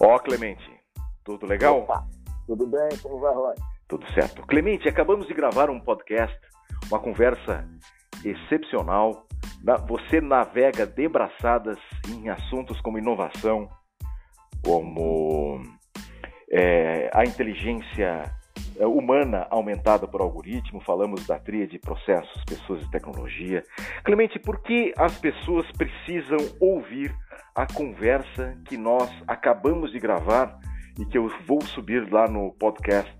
Ó, Clemente, tudo legal? Opa, tudo bem? Como vai, Rony? Tudo certo. Clemente, acabamos de gravar um podcast, uma conversa excepcional. Você navega de braçadas em assuntos como inovação, como é, a inteligência humana aumentada por algoritmo, falamos da tríade processos, pessoas e tecnologia. Clemente, por que as pessoas precisam ouvir a conversa que nós acabamos de gravar e que eu vou subir lá no podcast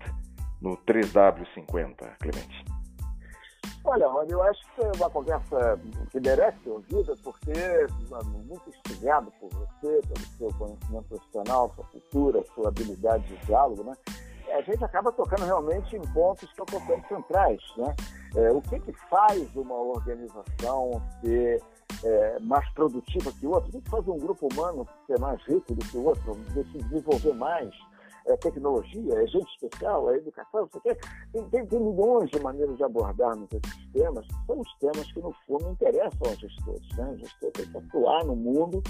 no 3W50, Clemente? Olha, Rony, eu acho que é uma conversa que merece ser ouvida, porque muito instigado por você, pelo seu conhecimento profissional, sua cultura, sua habilidade de diálogo, né? A gente acaba tocando realmente em pontos que são pontos centrais. Né? É, o que, que faz uma organização ser é, mais produtiva que outra? O que, que faz um grupo humano ser mais rico do que o outro, se desenvolver mais? É tecnologia, é gente especial, é educação, você quer. Tem, tem, tem, milhões de maneiras de abordarmos esses temas, que são os temas que, no fundo, interessam aos gestores. Né? O gestor tem que atuar no mundo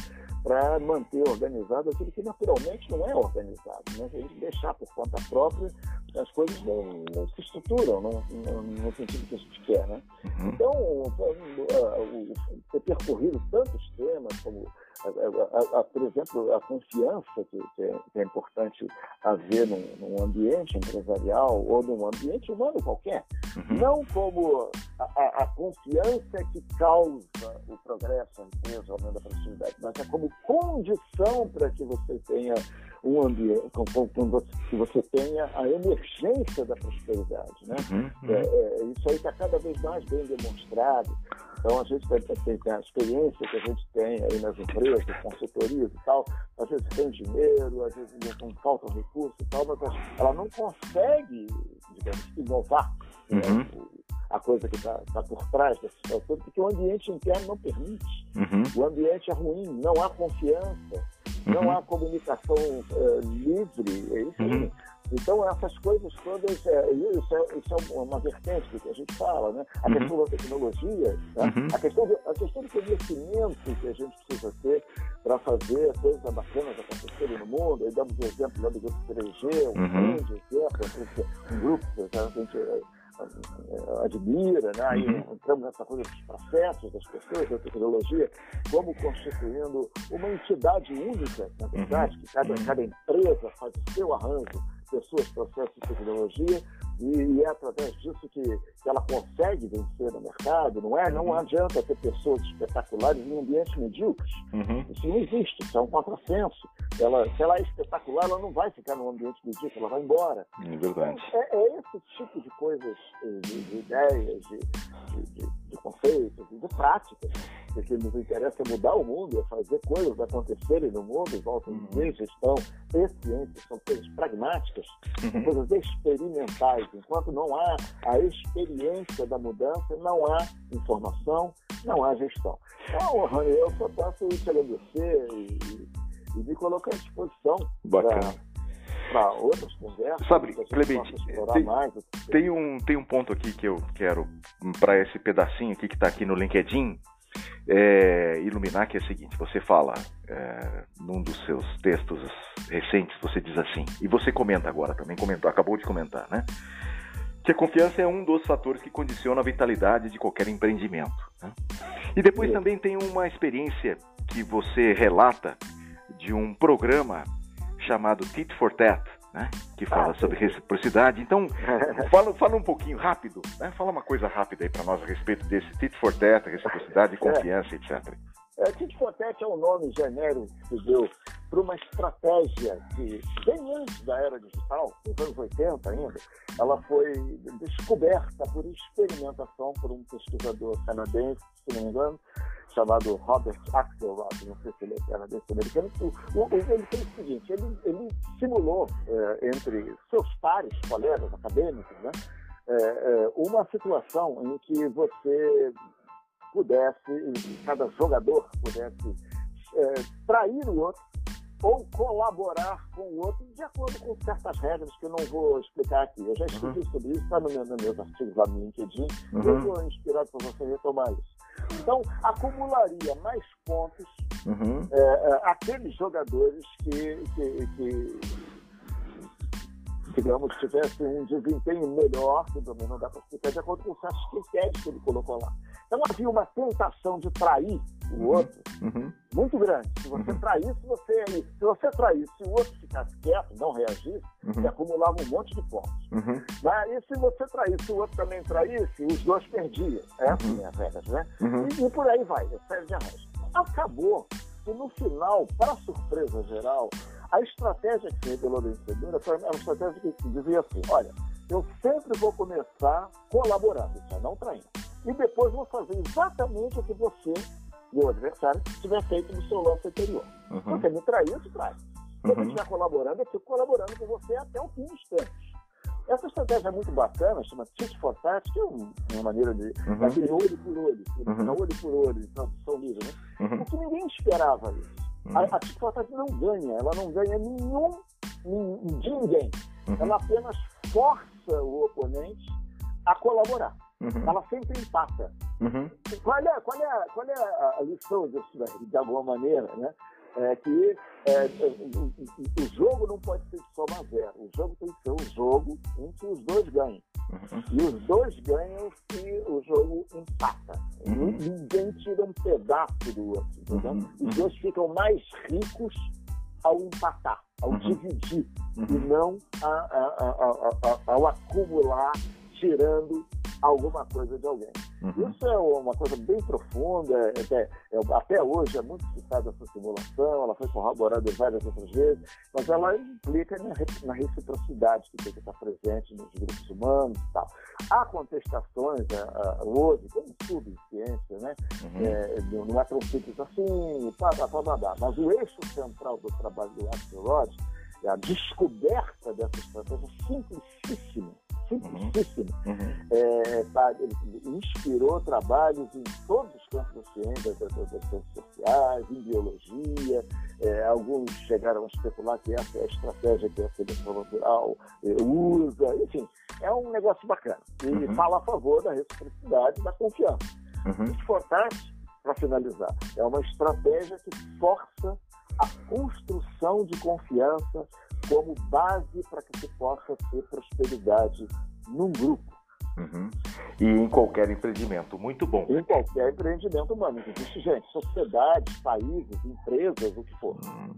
para manter organizado aquilo que naturalmente não é organizado. Né? A gente deixar por conta própria, as coisas não, não se estruturam no, no, no, sentido que a gente quer. Né? Uhum. Então, ter percorrido tantos temas como a, a, a, por exemplo, a confiança que, que, é, que é, importante haver num, num, ambiente empresarial ou num ambiente humano qualquer. Uhum. Não como a, confiança que causa o progresso, a empresa, o aumento da produtividade, mas é como condição para que você tenha um ambiente, que você tenha a emergência da prosperidade. Né? Uhum. uhum. É, é, isso aí está cada vez mais bem demonstrado. Então, a gente tem, tem, a experiência que a gente tem aí nas empresas, consultorias e tal, às vezes tem dinheiro, às vezes não faltam recursos e tal, mas ela não consegue, digamos, inovar né, uhum. né, a coisa que está tá por trás dessa situação, porque o ambiente interno não permite. Uhum. O ambiente é ruim, não há confiança, não uhum. há comunicação uh, livre, é isso aí. Uhum. Então, essas coisas todas, é, isso, é, isso é uma vertente do que a gente fala, né? A uhum. questão da tecnologia, né? uhum. a, questão do, a questão do conhecimento que a gente precisa ter para fazer coisas bacanas acontecerem no mundo. Aí damos o exemplo lá do grupo 3G, um uhum. grande exemplo, um grupo que a gente é, admira, né? Aí uhum. entramos nessa coisa dos processos das pessoas, da tecnologia, como constituindo uma entidade única, na verdade, uhum. que cada, cada empresa faz o seu arranjo pessoas, processos e tecnologia, e, é através disso que, que ela consegue vencer no mercado, não é? Não uhum. adianta ter pessoas espetaculares em ambientes medíocres. Uhum. Isso não existe, isso é um contrassenso. Ela, se ela é espetacular, ela não vai ficar num ambiente medíocre, ela vai embora. É verdade. Então, é, é esse tipo de coisas, de, de ideias, de, de, de conceitos, de práticas, que nos interessa é mudar o mundo, é fazer coisas acontecerem no mundo, volta uhum. de gestão e ciência, são coisas pragmáticas, são uhum. coisas experimentais. Enquanto não há a experiência da mudança, não há informação, não há gestão. Então, eu só posso te agradecer e, e me colocar à disposição para para outras conversas. Sabe, Clemente, tem, mais, tem, um, tem um ponto aqui que eu quero, para esse pedacinho aqui que está aqui no LinkedIn, é, iluminar, que é o seguinte: você fala é, num dos seus textos recentes, você diz assim, e você comenta agora também, comentou, acabou de comentar, né? Que a confiança é um dos fatores que condiciona a vitalidade de qualquer empreendimento. Né? E depois também tem uma experiência que você relata de um programa chamado Tit for Tat, né? que fala ah, sobre reciprocidade. Então, fala, fala um pouquinho rápido, né? fala uma coisa rápida aí para nós a respeito desse Tit for Tat, reciprocidade, é. confiança, etc. É, for Tat é um nome genérico que deu para uma estratégia que, bem antes da era digital, nos anos 80 ainda, ela foi descoberta por experimentação por um pesquisador canadense, se não me engano, chamado Robert Axelrod, não sei se ele é canadense americano, o, o, ele fez o seguinte, ele, ele simulou é, entre seus pares, colegas acadêmicos, né, é, é, uma situação em que você pudesse, cada jogador pudesse é, trair o outro ou colaborar com o outro de acordo com certas regras que eu não vou explicar aqui. Eu já escrevi uhum. sobre isso, está no meu, nos meus artigos lá no LinkedIn, uhum. eu estou inspirado por você retomar isso. Então, acumularia mais pontos uhum. é, é, aqueles jogadores que, que, que digamos, tivessem um desempenho melhor, que também não dá para explicar, de acordo com certos critérios que ele colocou lá. Então havia uma tentação de trair o uhum. outro uhum. muito grande. Se você uhum. traísse, você se você traísse, se o outro ficasse quieto, não reagisse, uhum. você acumulava um monte de pontos. Uhum. Mas, e se você traísse, o outro também traísse, os dois perdiam. É assim uhum. as regras, né? Uhum. E, e, por aí vai, é série de arranjos. Acabou que no final, para surpresa geral, a estratégia que se revelou vencedora foi uma estratégia que dizia assim: olha, eu sempre vou começar colaborando, é não traindo e depois vou fazer exatamente o que você, meu adversário, tiver feito no seu lance anterior. Uhum. Você me traiu, te trai. Se uhum. eu estiver colaborando, eu fico colaborando com você até o fim dos tempos. Essa estratégia é muito bacana, chama tit for tat, que é uma maneira de. Uhum. Aquele olho por olho, uhum. olho por olho, tradução livre, né? Uhum. Porque ninguém esperava isso. Uhum. A, a tat não ganha, ela não ganha nenhum, de ninguém. Uhum. Ela apenas força o oponente a colaborar. Uhum. Ela sempre empata. Uhum. Qual, é, qual, é, qual é a lição disso de alguma maneira? Né? É que é, o, o, jogo não pode ser de soma zero. O jogo tem que ser um jogo em que os dois ganhem. Uhum. E os dois ganham se o jogo empata. Uhum. Ninguém tira um pedaço do outro. Uhum. Os dois ficam mais ricos ao empatar, ao uhum. dividir, e não a, a, a, ao acumular, tirando alguma coisa de alguém. Uhum. Isso é uma coisa bem profunda, é, é, é, até hoje é muito citada essa simulação, ela foi corroborada várias outras vezes, mas ela implica na, na reciprocidade que tem que estar presente nos grupos humanos e tal. Há contestações é, hoje, como tudo em ciência, né? Uhum. É, não é tão simples assim, pá, pá, pá, pá, mas o eixo central do trabalho do Axel Rod é a descoberta dessa estratégia simplicíssima Uhum. uhum. É, tá, ele inspirou trabalhos em todos os campos da ciência, das, das ciências sociais, em biologia. É, alguns chegaram a especular que essa é a estratégia que a seleção natural é, usa. Enfim, é um negócio bacana. E uhum. fala a favor da reciprocidade e da confiança. Uhum. Importante, para finalizar, é uma estratégia que força a construção de confiança como base para que se possa ter prosperidade num grupo. Uhum. E em qualquer empreendimento, muito bom. Em qualquer empreendimento humano. Existe, gente, sociedades, países, empresas, o que for. Uhum.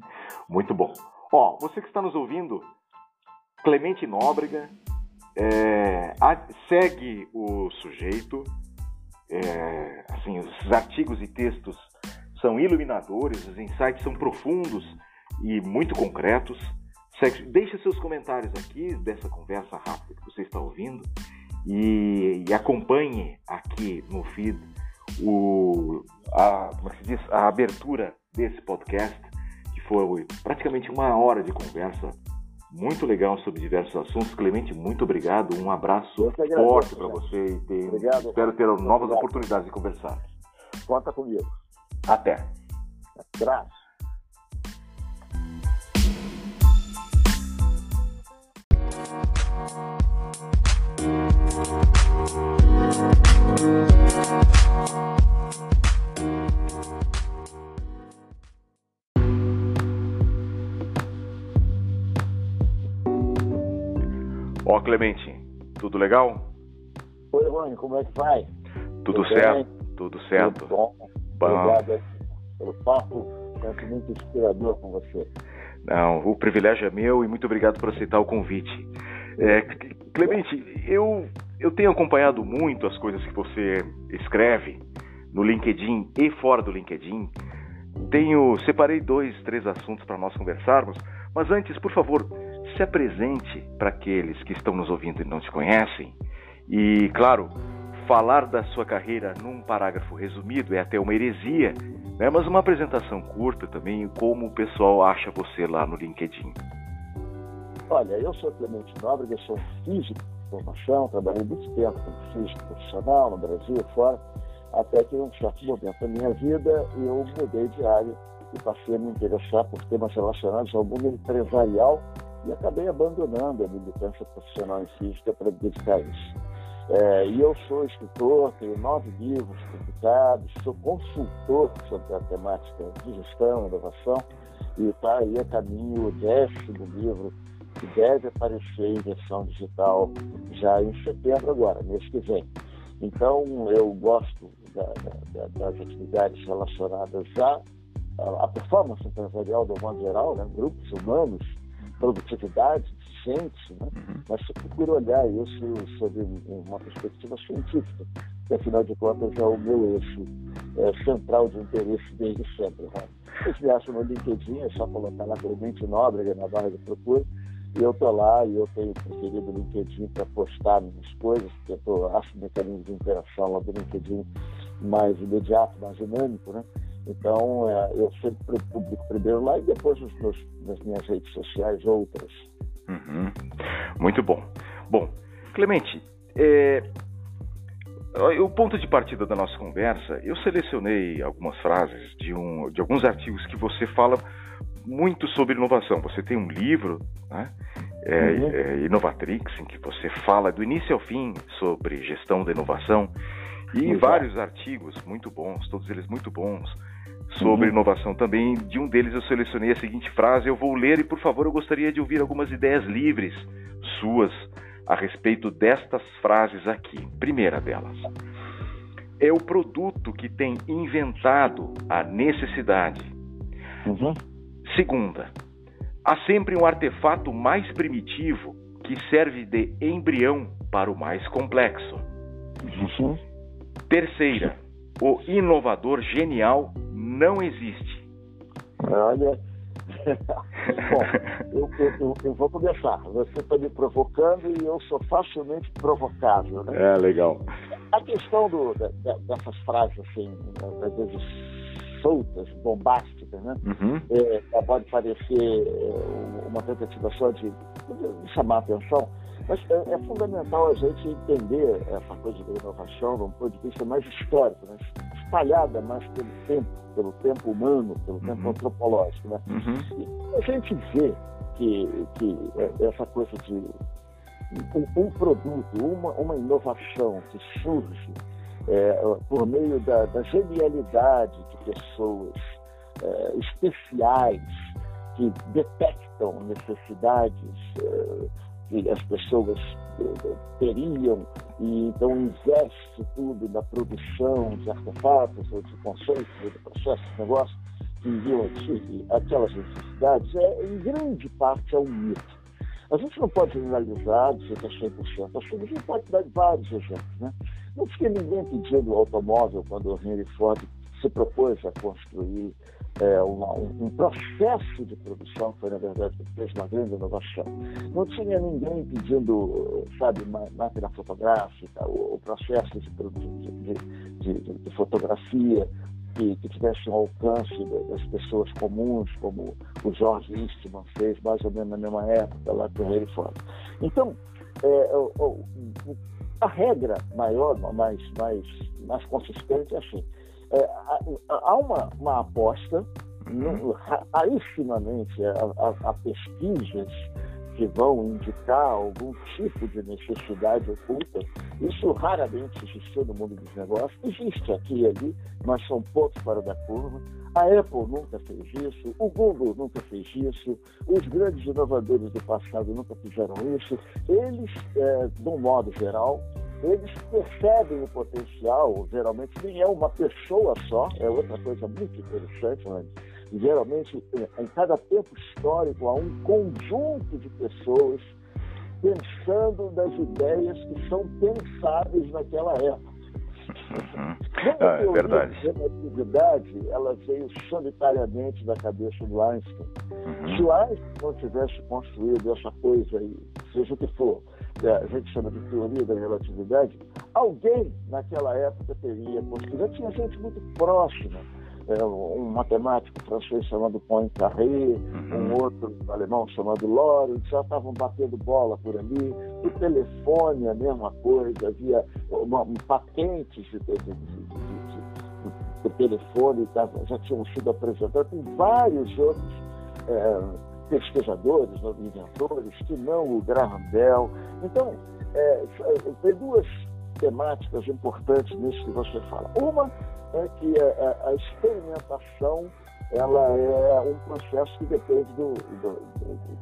Muito bom. Ó, você que está nos ouvindo, Clemente Nóbrega, é, a, segue o sujeito. É, assim, os artigos e textos são iluminadores, os insights são profundos e muito concretos. Deixe seus comentários aqui dessa conversa rápida que você está ouvindo e, e acompanhe aqui no feed o, a, como é se diz, a abertura desse podcast, que foi praticamente uma hora de conversa muito legal sobre diversos assuntos. Clemente, muito obrigado. Um abraço forte para você e ter, obrigado, espero ter novas obrigado. oportunidades de conversar. Conta comigo. Até. Abraço. Ó, Clemente, tudo legal? Oi, Rony, como é que vai? Tudo, tudo certo, bem? tudo certo. Tudo bom. bom. Obrigado pelo papo, sempre muito inspirador com você. Não, o privilégio é meu e muito obrigado por aceitar o convite. É, Clemente, eu, eu tenho acompanhado muito as coisas que você escreve no LinkedIn e fora do LinkedIn. Tenho separei dois, três assuntos para nós conversarmos, mas antes, por favor, se apresente para aqueles que estão nos ouvindo e não te conhecem. E, claro, falar da sua carreira num parágrafo resumido é até uma heresia, né? mas uma apresentação curta também, como o pessoal acha você lá no LinkedIn. Olha, eu sou Clemente Nóbrega, sou físico de formação, trabalhei muito tempo como físico profissional no Brasil e fora, até que em um certo momento da minha vida eu mudei de área e passei a me interessar por temas relacionados ao mundo empresarial e acabei abandonando a militância profissional em física para dedicar isso. É, e eu sou escritor, tenho nove livros publicados, sou consultor sobre a temática de gestão, inovação, e está aí a caminho o décimo livro que deve aparecer em versão digital já em setembro agora, mês que vem. Então, eu gosto da, da, das atividades relacionadas à, à performance empresarial do modo geral, né? grupos humanos, produtividade, gente, né? Uhum. mas eu procuro olhar isso sob uma perspectiva científica, que afinal de contas é o meu eixo é, central de interesse desde sempre. Né? Vocês me acham no LinkedIn, é só colocar lá Clemente Nóbrega na barra de procura, e eu estou lá e eu tenho preferido o LinkedIn para postar minhas coisas, porque eu tô, acho o mecanismo de interação lá do LinkedIn mais imediato, mais dinâmico, né? Então, é, eu sempre publico primeiro lá e depois nos meus, nas minhas redes sociais outras. Uhum. Muito bom. Bom, Clemente, é, o ponto de partida da nossa conversa, eu selecionei algumas frases de, um, de alguns artigos que você fala muito sobre inovação. Você tem um livro, né? É, uhum. é, Inovatrix, em que você fala do início ao fim sobre gestão da inovação e Exato. vários artigos muito bons, todos eles muito bons, sobre uhum. inovação também. De um deles eu selecionei a seguinte frase, eu vou ler e por favor eu gostaria de ouvir algumas ideias livres suas a respeito destas frases aqui. Primeira delas. É o produto que tem inventado a necessidade. Uhum. Segunda, há sempre um artefato mais primitivo que serve de embrião para o mais complexo. Uhum. Terceira, o inovador genial não existe. Olha, bom, eu, eu, eu, vou começar. Você está me provocando e eu sou facilmente provocável. Né? É, legal. A questão do, da, dessas frases, assim, às vezes soltas, bombásticas, né? Uhum. É, pode parecer é, uma tentativa só de, de chamar a atenção, mas é, é, fundamental a gente entender essa coisa da inovação de um ponto de vista mais histórico, né? Espalhada mais pelo tempo, pelo tempo humano, pelo uhum. tempo antropológico. Né? Uhum. E a gente vê que, que é, essa coisa de um, um produto, uma, uma inovação que surge é, por meio da, da, genialidade de pessoas é, especiais que detectam necessidades é, que as pessoas é, teriam e então investe tudo na produção de artefatos de conceitos de processos de negócio que enviam aquelas necessidades, é, em grande parte é um mito. A gente não pode generalizar, dizer que é 100%. Acho que a gente pode dar vários exemplos. Né? Não tinha ninguém pedindo automóvel quando o Henry Ford se propôs a construir é, uma, um, processo de produção, foi na verdade que fez uma grande inovação. Não tinha ninguém pedindo, sabe, máquina fotográfica, o, processo de, de, de, de fotografia que, que, tivesse um alcance das pessoas comuns, como o George Eastman fez mais ou menos na mesma época, lá com ele fora. Então, é, o, o, a regra maior, mais, mais, mais consistente é assim, é, há uma, uma aposta, uhum. rarissimamente, a, pesquisas que vão indicar algum tipo de necessidade oculta. Isso raramente existiu no mundo dos negócios. Existe aqui e ali, mas são pontos fora da curva. A Apple nunca fez isso, o Google nunca fez isso, os grandes inovadores do passado nunca fizeram isso. Eles, é, de um modo geral, eles percebem o potencial, geralmente nem é uma pessoa só, é outra coisa muito interessante, mas geralmente em cada tempo histórico há um conjunto de pessoas pensando nas ideias que são pensáveis naquela época. Uhum. Ah, é verdade. A relatividade ela veio solitariamente da cabeça do Einstein. Uhum. Se o Einstein não tivesse construído essa coisa aí, seja o que for, a gente chama de teoria da relatividade, alguém naquela época teria construído. Já tinha gente muito próxima. É, um matemático francês chamado Poincaré, uhum. um outro alemão chamado Lorentz, já estavam batendo bola por ali. O telefone, a mesma coisa, havia uma, um, patentes de, de, de, telefone já tinham sido apresentados, tem vários outros é, pesquisadores, inventores, que não o Graham Bell. Então, é, tem duas temáticas importantes nisso que você fala. Uma é que a, a experimentação ela é um processo que depende do, do,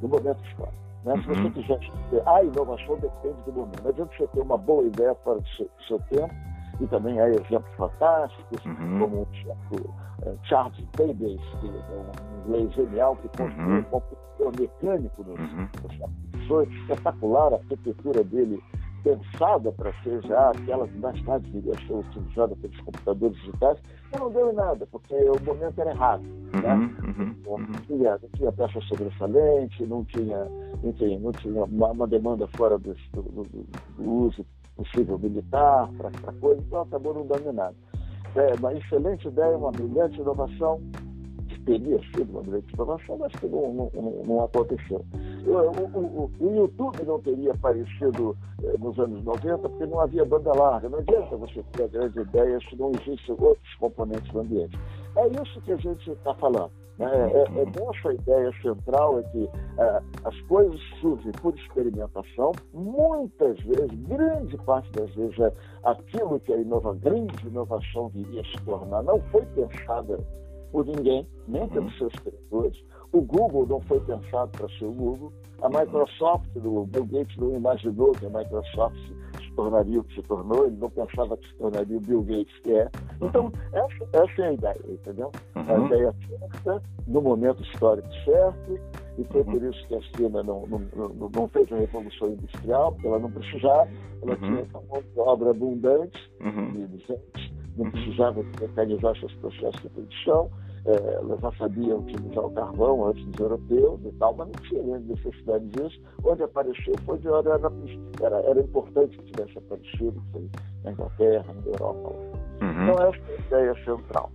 do momento histórico. Né? Se você uhum. quiser a inovação depende do momento. Não adianta você ter uma boa ideia fora do seu, seu tempo, e também há exemplos fantásticos, uhum. como o uh, Charles Babbage, que é um inglês genial, que construiu uhum. um computador mecânico nos, uhum. nos espetacular a arquitetura dele pensada para ser já aquela que mais tarde viria a ser utilizada pelos computadores digitais, mas não deu em nada, porque o momento era errado. Uhum, né? Uhum, uhum. Não, tinha, não tinha peça sobressalente, não tinha, tinha, não tinha uma, uma demanda fora do, do, do, do uso possível militar para coisa, então acabou não dando nada. É uma excelente ideia, uma brilhante inovação, teria sido uma grande inovação, mas que não, não, não aconteceu. O, o, o, YouTube não teria aparecido eh, nos anos 90 porque não havia banda larga. Não adianta você ter a grande ideia se não existem outros componentes do ambiente. É isso que a gente está falando. É, é, nossa ideia central é que é, as coisas surgem por experimentação, muitas vezes, grande parte das vezes, é aquilo que a inova, grande inovação viria a se tornar não foi pensada por ninguém, nem pelos seus criadores. O Google não foi pensado para ser o Google. A Microsoft, o Bill Gates não imaginou que a Microsoft se tornaria o que se tornou, ele não pensava que se tornaria o Bill Gates que é. Então, essa, essa é a ideia, entendeu? Uhum. A ideia certa, no momento histórico certo, e foi por isso que a China não, não, não, não fez a Revolução Industrial, porque ela não precisava, ela uhum. tinha uma mão de obra abundante uhum. de gente não precisava mecanizar seus processos de produção, é, elas já sabiam utilizar o carvão antes dos europeus e tal, mas não tinha necessidade disso. Onde apareceu foi de hora era, era, era importante que tivesse aparecido, foi na Inglaterra, na Europa. Uhum. Então essa é a ideia central.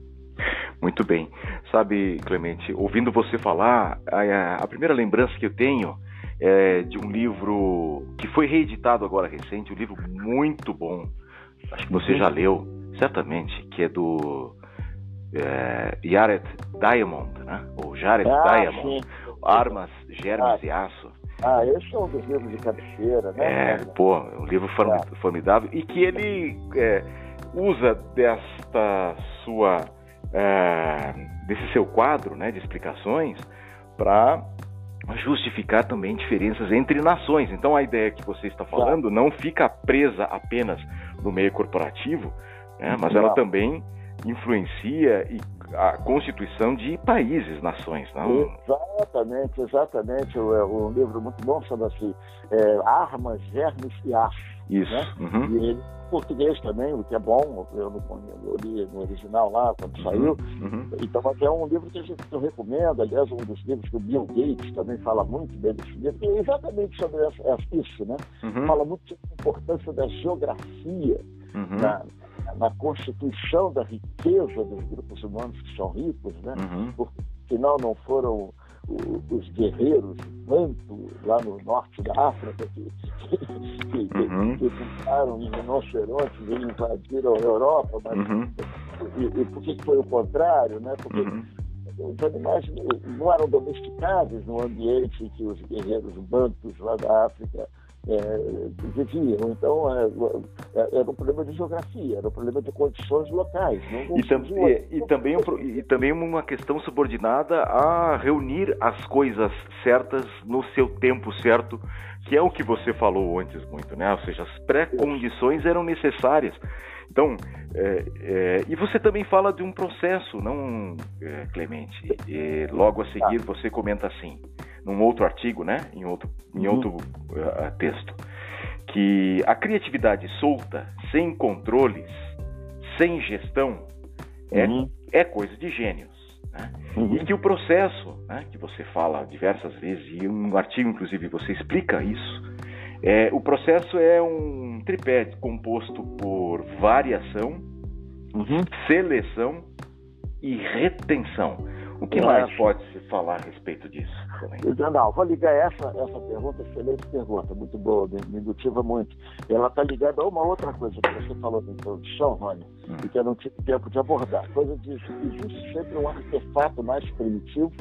Muito bem. Sabe, Clemente, ouvindo você falar, a, a primeira lembrança que eu tenho é de um livro que foi reeditado agora recente, um livro muito bom. Acho que você já leu certamente, que é do é, Jared Diamond, né? Ou Jared ah, Diamond, sim. Armas, Germes ah, e Aço. Ah, esse é um dos livros de cabeceira, né? É, pô, é um livro ah. formidável e que ele é, usa desta sua, é, desse seu quadro, né, de explicações para justificar também diferenças entre nações. Então a ideia que você está falando não fica presa apenas no meio corporativo, né? mas ela também influencia a constituição de países, nações. Não? Exatamente, exatamente. O, é um livro muito bom chama-se é, Armas, Germes e Aço. Isso. Né? Uhum. E ele, português também, o que é bom, eu, não, eu li no original lá quando uhum. saiu. Uhum. Então, mas é um livro que, a gente, que eu recomendo, aliás, um dos livros que o Bill Gates também fala muito bem desse livro, que é exatamente sobre essa, isso, né? Uhum. Fala muito sobre a importância da geografia uhum. na, na constituição da riqueza dos grupos humanos que são ricos, né? Uhum. Porque, afinal, não foram os guerreiros banto lá no norte da África que, que, uhum. que em rinocerontes e invadiram a Europa, mas uhum. e, e por que foi o contrário, né? Porque uhum. os animais não eram domesticados no ambiente que os guerreiros bantos lá da África é, viviam. Então, é, é, era um problema de geografia, era um problema de condições locais. e, tam e, e, também, e também uma questão subordinada a reunir as coisas certas no seu tempo certo, que é o que você falou antes muito, né? Ou seja, as pré-condições eram necessárias. Então, é, é, e você também fala de um processo, não, é, Clemente? E, logo a seguir tá. você comenta assim: num outro artigo, né, em outro, em uhum. outro uh, texto, que a criatividade solta, sem controles, sem gestão, é, uhum. é coisa de gênios. Né? Uhum. E que o processo, né, que você fala diversas vezes, e um artigo, inclusive, você explica isso, é, o processo é um tripé composto por variação, uhum. seleção e retenção. O que mais pode se falar a respeito disso? Não, vou ligar essa, essa pergunta, excelente pergunta, muito boa, me indutiva muito. Ela está ligada a uma outra coisa que você falou na introdução, Rony, hum. e que eu não tive tempo de abordar. Coisa de existe sempre um artefato mais primitivo,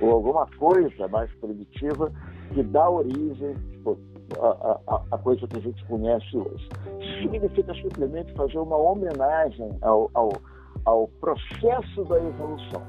ou alguma coisa mais primitiva, que dá origem, tipo, a, coisa que a gente conhece hoje. Significa simplesmente fazer uma homenagem ao, ao, ao processo da evolução,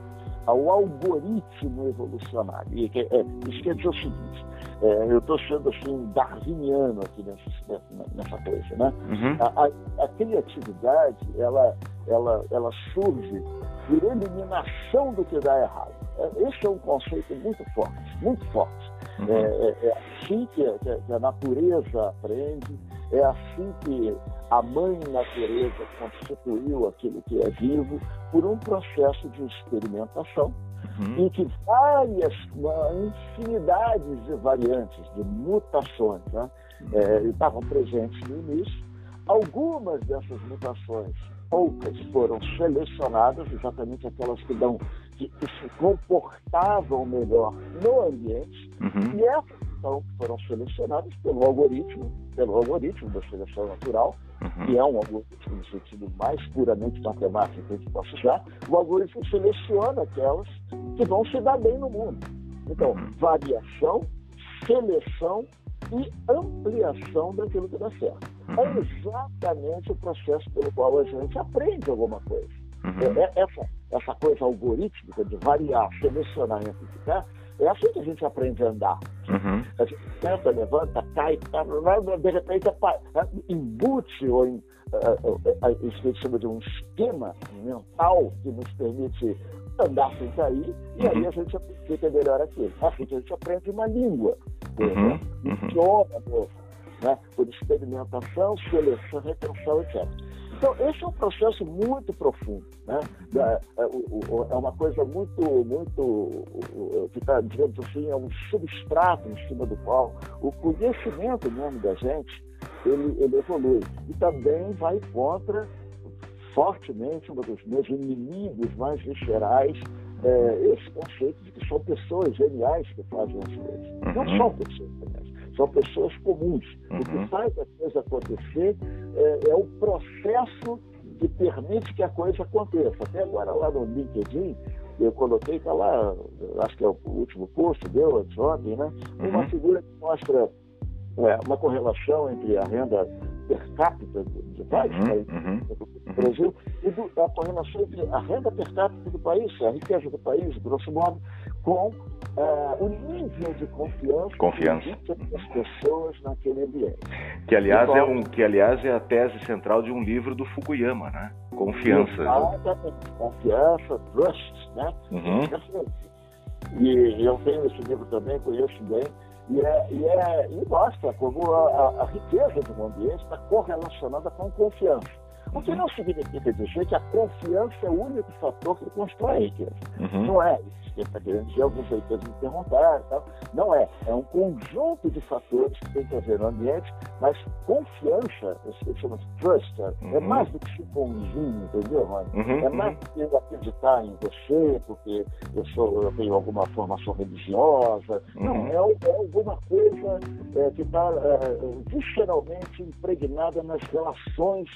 ao algoritmo evolucionário. E, é, isso quer dizer o seguinte: é, eu estou sendo assim darwiniano aqui nessa, nessa coisa, né? Uhum. A, a, a, criatividade ela, ela, ela surge por eliminação do que dá errado. É, esse é um conceito muito forte, muito forte. Uhum. É, é, é, assim que, que a natureza aprende, é assim que a mãe natureza constituiu aquilo que é vivo por um processo de experimentação uhum. em que várias, uma infinidade de variantes, de mutações, né, é, estavam presentes no início. Algumas dessas mutações, poucas, foram selecionadas, exatamente aquelas que dão que, que se comportavam melhor no ambiente, uhum. e essas então, foram selecionadas pelo algoritmo, pelo algoritmo da seleção natural, uhum. que é um algoritmo no sentido mais puramente matemático que a gente possa usar, o algoritmo seleciona aquelas que vão se dar bem no mundo. Então, uhum. variação, seleção e ampliação daquilo que dá certo. É uhum. É exatamente o processo pelo qual a gente aprende alguma coisa. É, é, essa, essa coisa algorítmica de variar, selecionar e amplificar é assim que a gente aprende a andar. Uhum. A gente tenta, levanta, cai, tá, de repente embute ou em, a gente chama de um esquema mental que nos permite andar sem cair, e uhum. aí a gente fica melhor aqui. Assim que a gente aprende uma língua, uhum. né? um idioma novo, né? por experimentação, seleção, retenção, etc. Então, esse é um processo muito profundo, né? É, é uma coisa muito, muito, que está, digamos assim, é um substrato em cima do qual o conhecimento mesmo da gente, ele, ele evolui. E também vai contra, fortemente, um dos meus inimigos mais viscerais, é, esse conceito de que são pessoas geniais que fazem as coisas. Não uhum. são pessoas geniais são pessoas comuns. Uhum. O que uhum. faz a coisa acontecer é, é o processo que permite que a coisa aconteça. Até agora lá no LinkedIn, eu coloquei, está lá, acho que é o último post deu ontem, né? Uma uhum. figura que mostra é, uma correlação entre a renda per capita de vários uhum, países uhum, do Brasil e do, a correlação entre a renda per capita do país, a riqueza do país, grosso modo, com uh, o nível de confiança, confiança. das pessoas naquele ambiente. Que aliás, então, é um, que, aliás é a tese central de um livro do Fukuyama, né? Confiança. Confiança, trust, né? Uhum. E eu tenho esse livro também, conheço bem, e, é, e, é, e mostra como a, a, riqueza do ambiente está correlacionada com confiança. O que não significa dizer que a confiança é o único fator que constrói a riqueza. Uhum. Não é. Está querendo dizer, alguns leitores me perguntaram. Tal. Não é. É um conjunto de fatores que tem que haver no ambiente, mas confiança, chama de trust, é uhum. é mais do que chimpanzinho, entendeu, Rony? Uhum. É mais do que eu acreditar em você, porque eu, sou, eu tenho alguma formação religiosa. Não, uhum. é, é, alguma coisa é, que está é, visceralmente impregnada nas relações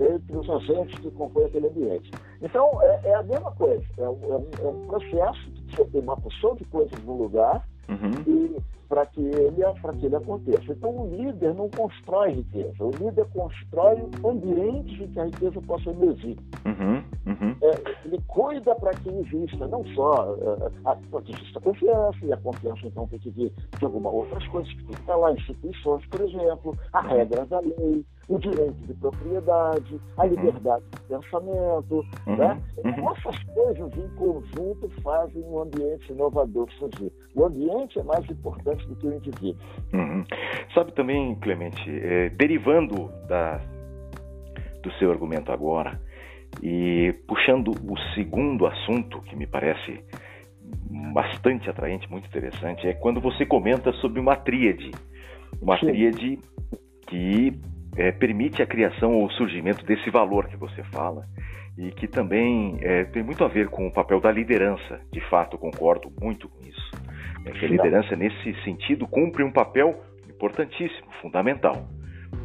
entre os agentes que compõem aquele ambiente. Então, é, é a mesma coisa, é um, é um, é processo uma porção de coisas no lugar uhum. e para que ele que ele aconteça. Então o líder não constrói riqueza, o líder constrói ambientes em que a riqueza possa emergir. Uhum, uhum. É, ele cuida para que exista não só é, para que exista confiança e a confiança então tem que vir de algumas outras coisas que tem que estar lá, instituições, por exemplo, a uhum. regra da lei, o direito de propriedade, a uhum. liberdade de pensamento, uhum. né? Uhum. Essas coisas em conjunto fazem um ambiente inovador surgir. O ambiente é mais importante do que o indivíduo. Uhum. Sabe também, Clemente, é, derivando da, do seu argumento agora e puxando o segundo assunto que me parece bastante atraente, muito interessante, é quando você comenta sobre uma tríade. Uma Sim. tríade que é, permite a criação ou o surgimento desse valor que você fala e que também é, tem muito a ver com o papel da liderança. De fato, concordo muito com isso. Que a liderança, nesse sentido, cumpre um papel importantíssimo, fundamental.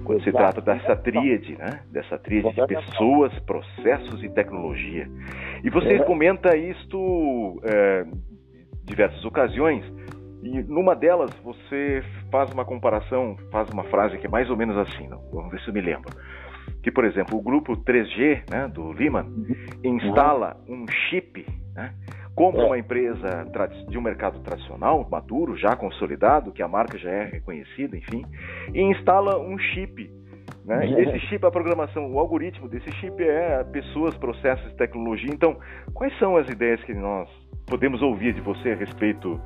Quando se trata dessa tríade, né? dessa tríade de pessoas, processos e tecnologia. E você é. comenta isto é, diversas ocasiões, E numa delas você faz uma comparação, faz uma frase que é mais ou menos assim, não? vamos ver se eu me lembro. Que, por exemplo, o grupo 3G né, do Lehman instala um chip, né, compra uma empresa de um mercado tradicional, maduro, já consolidado, que a marca já é reconhecida, enfim, e instala um chip né? Esse chip, a programação, o algoritmo desse chip é pessoas, processos, tecnologia. Então, quais são as ideias que nós podemos ouvir de você a respeito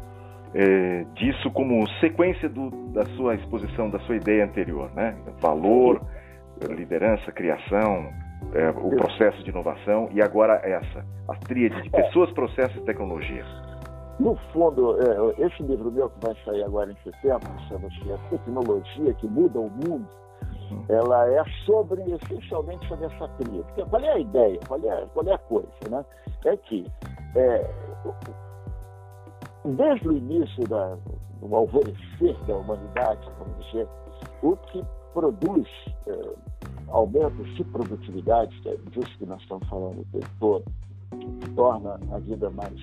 é, disso como sequência do, da sua exposição, da sua ideia anterior? Né? Valor, liderança, criação, é, o processo de inovação e agora essa, a tríade de pessoas, processos e tecnologia. No fundo, é, esse livro meu que vai sair agora em setembro, chama-se A Tecnologia que Muda o Mundo, ela é sobre, essencialmente sobre essa crítica. Qual é a ideia? Qual é, qual é a coisa? Né? É que, é, desde o início da, do alvorecer da humanidade, vamos dizer, o que produz é, aumentos de produtividade, que é disso que nós estamos falando o tempo todo, que torna a vida mais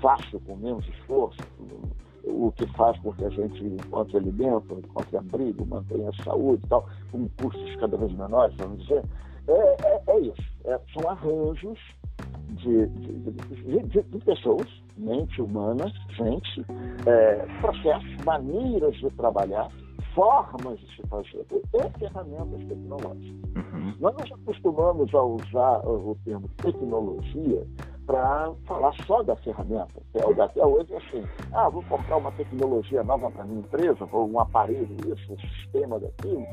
fácil, com menos esforço, o que faz com que a gente encontre alimento, encontre abrigo, mantenha a saúde e tal, com custos cada vez menores, vamos dizer, é, é, é isso. É, são arranjos de, de, de, de, pessoas, mente humana, gente, é, processos, maneiras de trabalhar, formas de se fazer e ferramentas tecnológicas. Uhum. Nós nos acostumamos a usar o termo tecnologia para falar só da ferramenta. Até, hoje é assim, ah, vou comprar uma tecnologia nova para minha empresa, ou um aparelho isso, um sistema daquilo.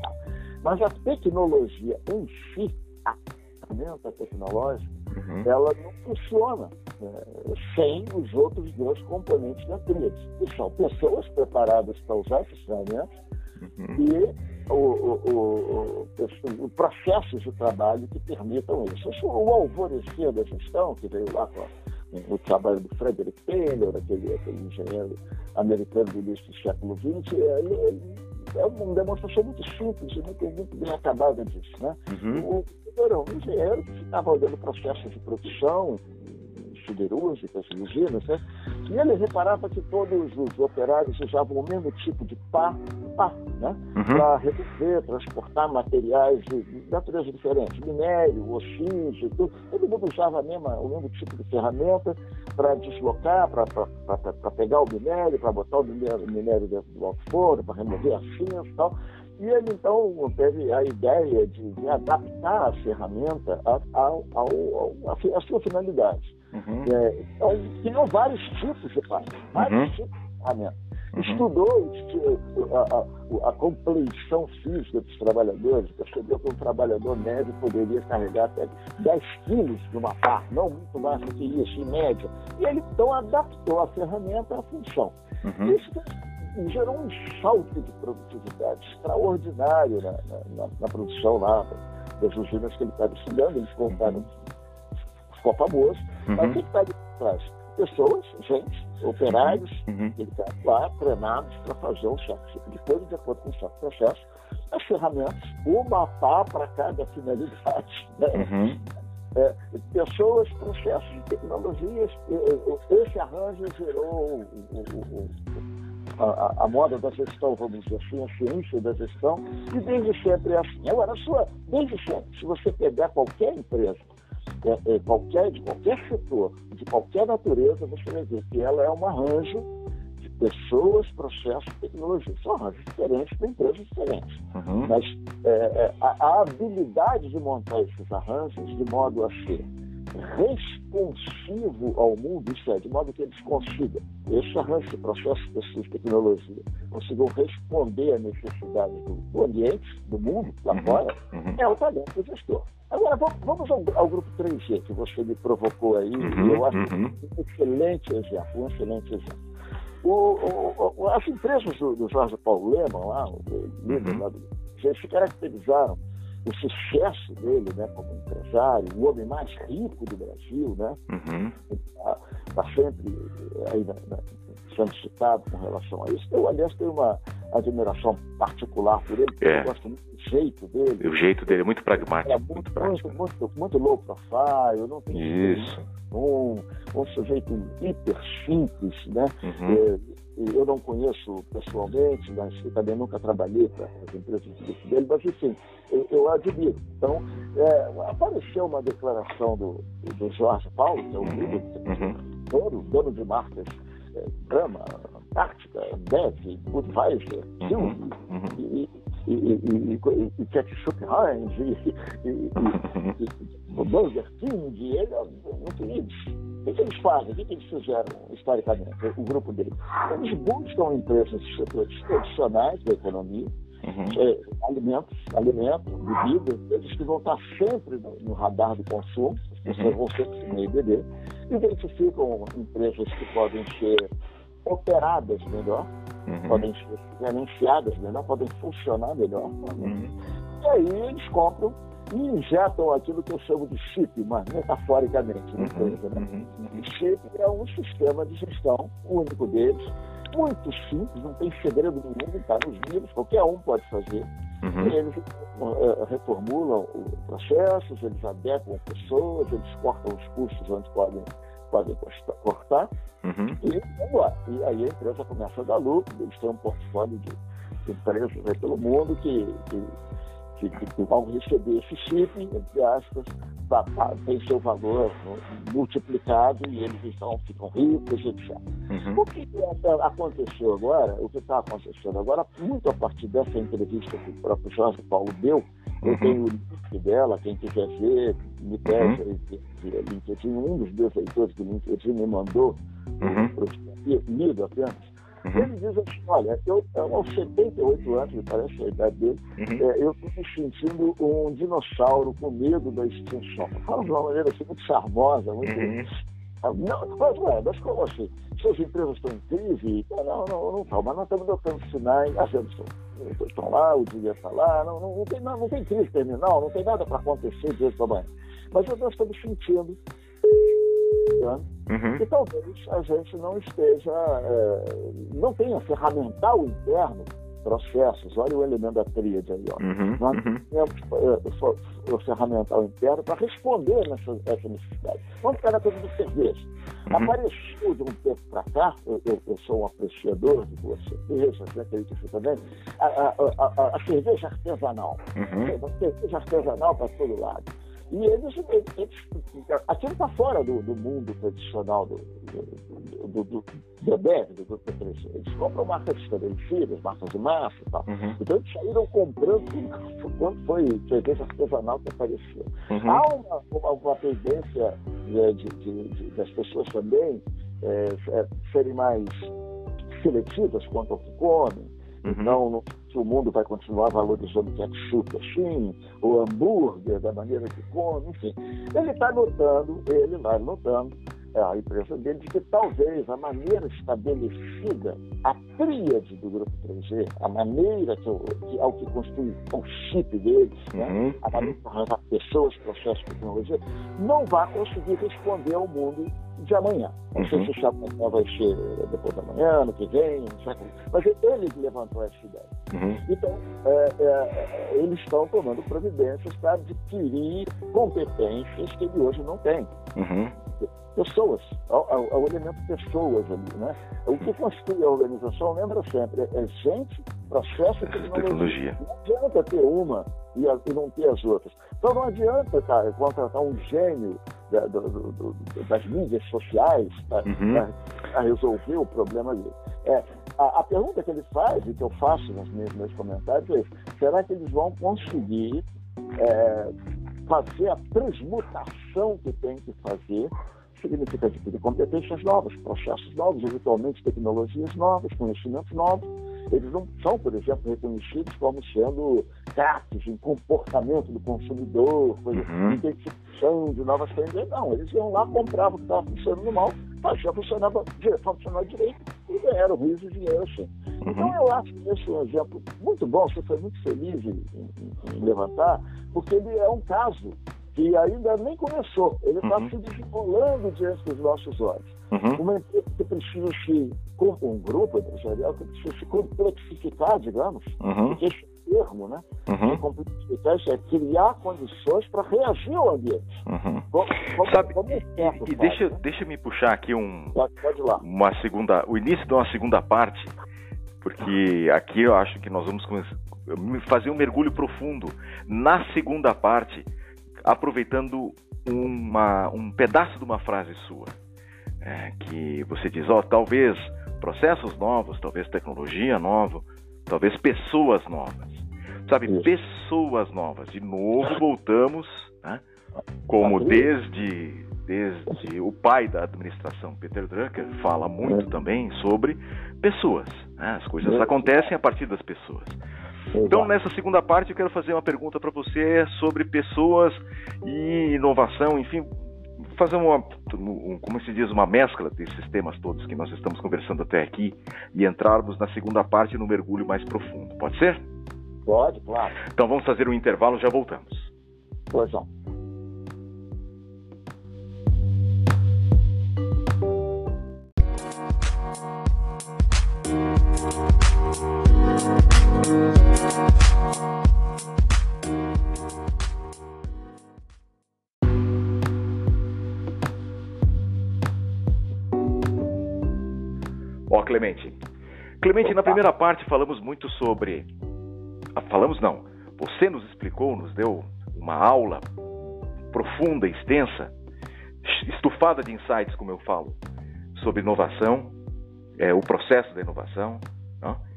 Mas a tecnologia em si, a ferramenta tecnológica, uhum. ela não funciona né, sem os outros dois componentes da tríade, que são pessoas preparadas para usar essas ferramentas uhum. e o, o, o, o, processo de trabalho que permitam isso. O alvorecer da gestão, que veio lá com o trabalho do Frederick Taylor, aquele, aquele engenheiro americano do início do século XX, é, é uma demonstração muito simples e muito, muito bem acabada disso. Né? Uhum. O, era um engenheiro que ficava olhando processos de produção, siderúrgicas, usinas, né? E ele reparava que todos os operários usavam o mesmo tipo de pá, pá, né? Uhum. Para remover, transportar materiais de natureza diferente, minério, ossinhos, tudo. Todo mundo usava mesma, o mesmo tipo de ferramenta para deslocar, para pegar o minério, para botar o minério, minério dentro do alto forno, para remover as cinzas e tal. E ele, então, teve a ideia de, de adaptar a ferramenta à sua finalidade. Uhum. É, então, tinham vários tipos de página, vários uhum. tipos de ferramenta. Uhum. Estudou a, a, a, física dos trabalhadores, percebeu que um trabalhador médio poderia carregar até 10 quilos de uma pá, não muito mais do que isso, em média. E ele, então, adaptou a ferramenta à função. Uhum. Isso gerou um salto de produtividade extraordinário na, na, na produção lá das usinas que ele estava estudando. Eles contaram. Ficou famoso. Uhum. Mas o que está ali por trás? Pessoas, gente, operários, uhum. ele está lá treinados para fazer um certo tipo de coisa de acordo com um certo processo. As ferramentas, uma pá para cada finalidade. Né? Uhum. É, pessoas, processos, tecnologias, esse arranjo gerou o, a, a, moda da gestão, vamos dizer assim, a ciência da gestão, e desde sempre é assim. Agora, sua, desde sempre, se você pegar qualquer empresa, é, é, qualquer, de qualquer setor, de qualquer natureza, você vai ver que ela é um arranjo de pessoas, processos, tecnologias. São arranjos diferentes para empresas diferentes. Uhum. Mas é, é, a, a habilidade de montar esses arranjos de modo a ser responsivo ao mundo, isso é, de modo que eles consigam, esse arranjo de processos de tecnologia, consigam responder à necessidade do, do ambiente, do mundo, lá uhum, fora, uhum. é o talento do gestor. Agora, vamos ao, ao, grupo 3G, que você me provocou aí, uhum, eu acho uhum. um excelente exemplo, um excelente exemplo. O, o, as empresas do, do, Jorge Paulo Leman, lá, o líder uhum. lá do se caracterizaram o sucesso dele né, como empresário, o homem mais rico do Brasil, né? Uhum. Está tá sempre aí na, na, sendo citado com relação a isso. Eu, aliás, tenho uma, admiração particular por ele, porque É. eu gosto muito do jeito dele. O jeito dele é muito pragmático. É muito muito, prático. muito, muito, muito low profile, não tem Isso. um, um sujeito hiper simples, né? Uhum. É, eu não conheço pessoalmente, mas eu também nunca trabalhei para as empresas dele, mas enfim, eu, eu admiro. Então, é, apareceu uma declaração do, do Jorge Paulo, que é o líder Uhum. dono, dono de marcas é, Brahma, Antártica, Bev, Budweiser, Kiln, Uhum. e, e, Ketchup Heinz, e, o Burger King, ele é muito queridos. O que, eles fazem? O que, eles fizeram historicamente, o grupo dele? Eles buscam empresas tradicionais da economia, Uhum. é, alimentos, alimentos, bebidas, eles que vão estar sempre no, no radar do consumo, as pessoas Uhum. vão sempre comer e beber, identificam empresas que podem ser operadas melhor, Uhum. podem ser gerenciadas melhor, podem funcionar melhor. Uhum. E aí eles compram e injetam aquilo que eu chamo de chip, mas metaforicamente, na empresa, né? Uhum. Uhum. chip é um sistema de gestão único deles, muito simples, não tem segredo nenhum, está nos livros, qualquer um pode fazer. Uhum. Eles eh, reformulam os processos, eles adequam pessoas, eles cortam os custos onde podem, costa- cortar, Uhum. e. E aí a empresa começa a dar lucro, eles têm um portfólio de, de empresas aí pelo mundo que, que, que, que vão receber esse chip, entre aspas, pra- pra- tem seu valor né, multiplicado e eles então ficam ricos, etc. Uhum. O que aconteceu agora, o que está acontecendo agora, muito a partir dessa entrevista que o próprio Jorge Paulo deu, eu Uhum. tenho o link dela, quem quiser ver, me pede de LinkedIn, um dos meus leitores do LinkedIn me mandou, Uhum. eu lido apenas, Uhum. ele diz assim, olha, eu, eu, aos 78 anos, me parece a idade dele, Uhum. é, eu estou me sentindo um dinossauro com medo da extinção. Fala de uma maneira assim, muito charmosa, muito... Uhum. Ah, Não, mas, ué, mas como assim? Suas empresas estão em crise? Não, não, não, não estão, mas nós estamos dando sinais, as estão, estão lá, o dinheiro está lá, não, não, não, tem, não, não tem crise terminal, não tem nada para acontecer de hoje para amanhã. Mas nós estamos sentindo Uhum. que talvez a gente não esteja, é, não tenha ferramental interno, processos, olha o elemento da tríade aí, ó. Uhum. Nós Uhum. temos só- o ferramental interno para responder nessa, essa necessidade. Vamos ficar na coisa do cerveja. Uhum. Apareceu de um tempo para cá, eu, eu- eu sou um apreciador de boas cervejas, né, acredito que também, a, a- a- a- cerveja artesanal. Uhum. A cerveja artesanal para todo lado. E eles, eles, aquilo está fora do, do mundo tradicional do, do, do, do, BEV, do Grupo P3. Eles compram marcas estabelecidas, marcas de massa e tal. Uhum. Então eles saíram comprando tudo quanto foi cerveja artesanal que apareceu. Uhum. Há uma, uma, uma tendência né, de, de- de- das pessoas também é, é, serem mais seletivas quanto ao que comem. Uhum. Não, não, se o mundo vai continuar valorizando o ketchup assim, o hambúrguer da maneira que come, enfim. Ele está notando, ele vai notando, é, a empresa dele, de que talvez a maneira estabelecida, a tríade do Grupo 3G, a maneira que, o- que, ao que construi o chip deles, né? Uhum. a maneira de arranjar pessoas, processos, tecnologia, não vai conseguir responder ao mundo de amanhã. Não sei Uhum. se o vai ser depois da manhã, ano que vem, como. mas ele levantou essa ideia. Uhum. Então, é, é, eles estão tomando providências para adquirir competências que ele hoje não tem. Uhum. Pessoas, é o- é o é elemento pessoas ali, né? O que constitui a organização, lembra sempre, é gente, processo e tecnologia. Tecnologia. Não adianta ter uma e, não ter as outras. Então não adianta cara, contratar um gênio da- do- do- das mídias sociais Uhum. para resolver o problema ali. É, a, a pergunta que ele faz, e que eu faço nos meus, meus comentários, é: será que eles vão conseguir é, fazer a transmutação que tem que fazer? Significa adquirir competências novas, processos novos, eventualmente tecnologias novas, conhecimentos novos. Eles não são, por exemplo, reconhecidos como sendo craques em comportamento do consumidor, coisa, Uhum. De novas tendências. Não, eles iam lá, compravam o que estava funcionando mal, fazia funcionar, funcionar direito e ganharam rios e dinheiro assim. Então Uhum. eu acho que esse é um exemplo muito bom, você foi muito feliz em, em- em levantar, porque ele é um caso que ainda nem começou. Ele está uhum. se desenrolando diante dos nossos olhos. Uhum. Uma empresa que precisa se, um grupo empresarial que precisa se complexificar, digamos, uhum. porque termo, né? Uhum. complexificar é criar condições para reagir ao ambiente. Uhum. Como, como, Sabe, como e, e deixa, né? deixa me puxar aqui um, pode, pode uma segunda, o início de uma segunda parte, porque aqui eu acho que nós vamos fazer um mergulho profundo na segunda parte aproveitando uma, um pedaço de uma frase sua, é, que você diz, ó, oh, talvez processos novos, talvez tecnologia nova, talvez pessoas novas. Sabe, pessoas novas. De novo voltamos, né, como desde, desde o pai da administração, Peter Drucker, fala muito é. também sobre pessoas. Né? As coisas é. acontecem a partir das pessoas. Então, nessa segunda parte, eu quero fazer uma pergunta para você sobre pessoas e inovação, enfim, fazer uma, como se diz, uma mescla desses temas todos que nós estamos conversando até aqui e entrarmos na segunda parte no mergulho mais profundo. Pode ser? Pode, claro. Então vamos fazer um intervalo, já voltamos. Pois não. Ó, Clemente. Clemente, na primeira parte falamos muito sobre. Falamos não. Você nos explicou, nos deu uma aula profunda, extensa, estufada de insights, como eu falo, sobre inovação, é, o processo da inovação,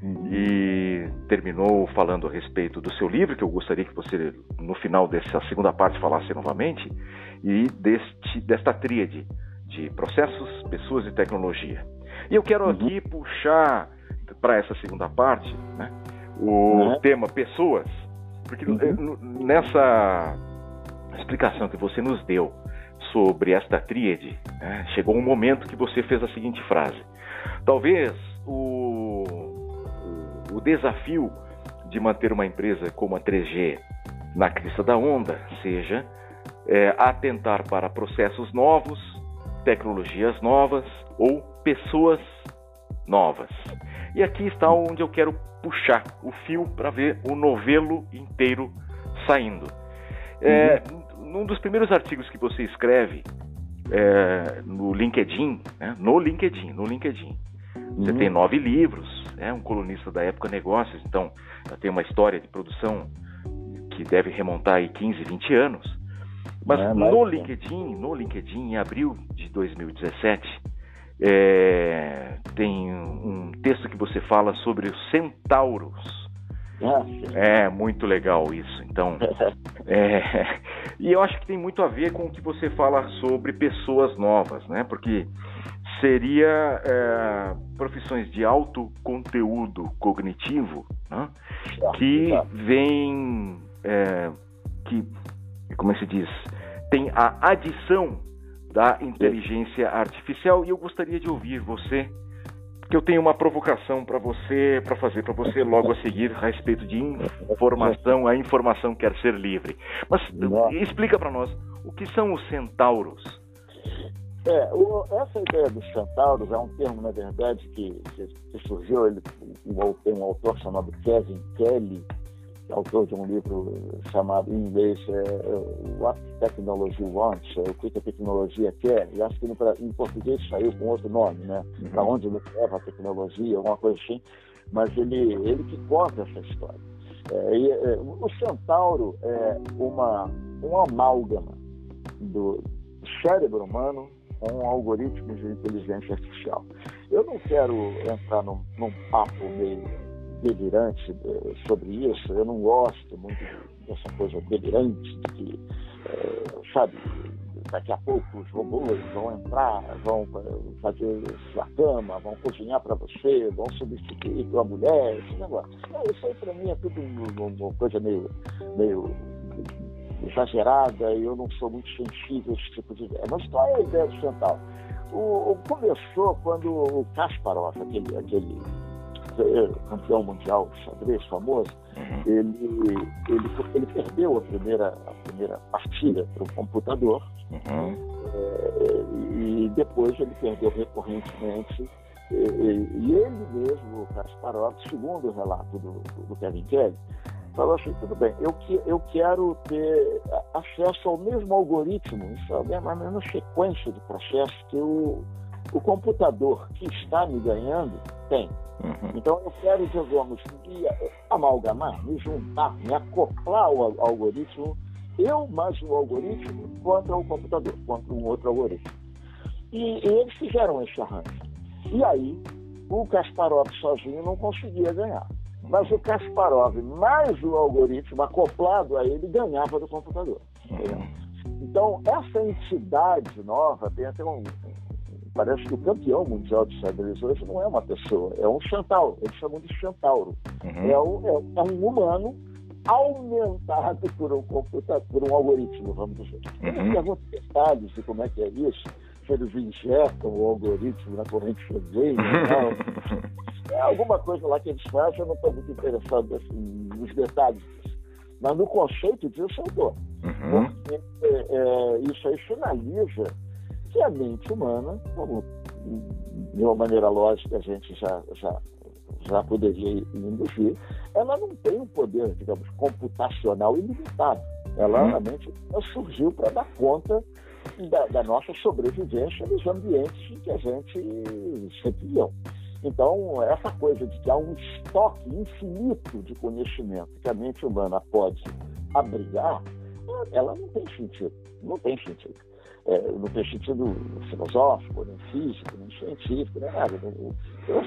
uhum. e terminou falando a respeito do seu livro, que eu gostaria que você, no final dessa segunda parte, falasse novamente, e deste, desta tríade de processos, pessoas e tecnologia. E eu quero uhum. aqui puxar para essa segunda parte né, o uhum. tema pessoas, porque uhum. nessa explicação que você nos deu sobre esta tríade, né, chegou um momento que você fez a seguinte frase: talvez o, o, o desafio de manter uma empresa como a 3G na crista da onda seja é, atentar para processos novos, tecnologias novas ou pessoas novas. E aqui está onde eu quero puxar o fio para ver o novelo inteiro saindo. É, uhum. Num dos primeiros artigos que você escreve é, no LinkedIn, né, no LinkedIn, no LinkedIn, você uhum. tem nove livros, é um colunista da época Negócios, então já tem uma história de produção que deve remontar aí 15, 20 anos. Mas é, no LinkedIn, no LinkedIn, em abril de 2017, é, tem um texto que você fala sobre os centauros. É muito legal isso. Então, é, e eu acho que tem muito a ver com o que você fala sobre pessoas novas, né? Porque seria é, profissões de alto conteúdo cognitivo, né? que vem, é, que como é se diz, tem a adição da inteligência artificial e eu gostaria de ouvir você, porque eu tenho uma provocação para você, para fazer para você logo a seguir a respeito de informação, a informação quer ser livre. Mas explica para nós o que são os centauros. É, o, essa ideia dos centauros é um termo, na verdade, que, que, surgiu, ele, tem um autor chamado Kevin Kelly, autor de um livro chamado em inglês é, What Technology Wants, é, o que a tecnologia quer, e acho que no, em português saiu com outro nome, né? Uhum. Para onde leva a tecnologia, alguma coisa assim, mas ele, ele que conta essa história. É, e, é, o centauro é uma, um amálgama do cérebro humano com algoritmos de inteligência artificial. Eu não quero entrar num, num papo meio delirante eh, sobre isso. Eu não gosto muito dessa coisa delirante de que, é, sabe, daqui a pouco os robôs vão entrar, vão fazer sua cama, vão cozinhar para você, vão substituir tua mulher, esse negócio. Não, isso aí para mim é tudo uma coisa meio, meio exagerada e eu não sou muito sensível a esse tipo de ideia. Mas qual é a ideia do Chantal? O, o, começou quando o Kasparov, aquele, aquele campeão mundial xadrez famoso, uhum. ele, ele, ele perdeu a primeira, a primeira partida para o computador uhum. é, e depois ele perdeu recorrentemente. E, e ele mesmo, o Kasparov, segundo o relato do, do Kevin Kelly, falou assim, tudo bem, eu, que, eu quero ter acesso ao mesmo algoritmo, isso é a mesma sequência de processos que o, o computador que está me ganhando tem. Uhum. Então eu quero, digamos, me amalgamar, me juntar, me acoplar ao algoritmo, eu mais o algoritmo contra o computador, contra um outro algoritmo. E, e eles fizeram esse arranjo. E aí, o Kasparov sozinho não conseguia ganhar. Mas o Kasparov mais o algoritmo acoplado a ele ganhava do computador. Uhum. Então, essa entidade nova tem até um, Parece que o campeão mundial de xadrez hoje não é uma pessoa, é um chantauro. Eles chamam de chantauro. Uhum. É, um, é, é, um humano aumentado por um computador, por um algoritmo, vamos dizer. Uhum. Alguns detalhes de como é que é isso, se eles injetam o algoritmo na corrente xadrez, é alguma coisa lá que eles fazem, eu não estou muito interessado assim, nos detalhes disso. Mas no conceito disso eu estou. Uhum. Porque é, é, isso aí finaliza que a mente humana, como de uma maneira lógica a gente já, já, já poderia induzir, ela não tem um poder, digamos, computacional ilimitado. Ela, uhum. a mente surgiu para dar conta da, da, nossa sobrevivência nos ambientes em que a gente viveu. Então, essa coisa de que há um estoque infinito de conhecimento que a mente humana pode abrigar, ela não tem sentido. Não tem sentido é, no sentido filosófico, nem físico, nem científico, nem nada. Eu,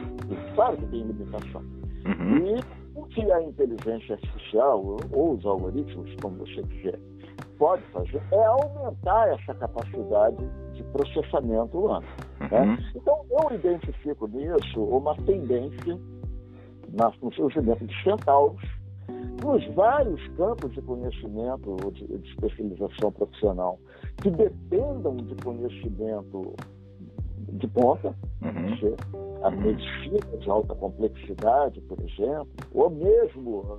claro que tem limitação. Uhum. E o que a inteligência artificial, ou, os algoritmos, como você quiser, pode fazer é aumentar essa capacidade de processamento humano. Né? Uhum. Né? Então, eu identifico nisso uma tendência no surgimento de centauros nos vários campos de conhecimento ou de, de especialização profissional que dependam de conhecimento de ponta, uhum. a medicina de alta complexidade, por exemplo, ou mesmo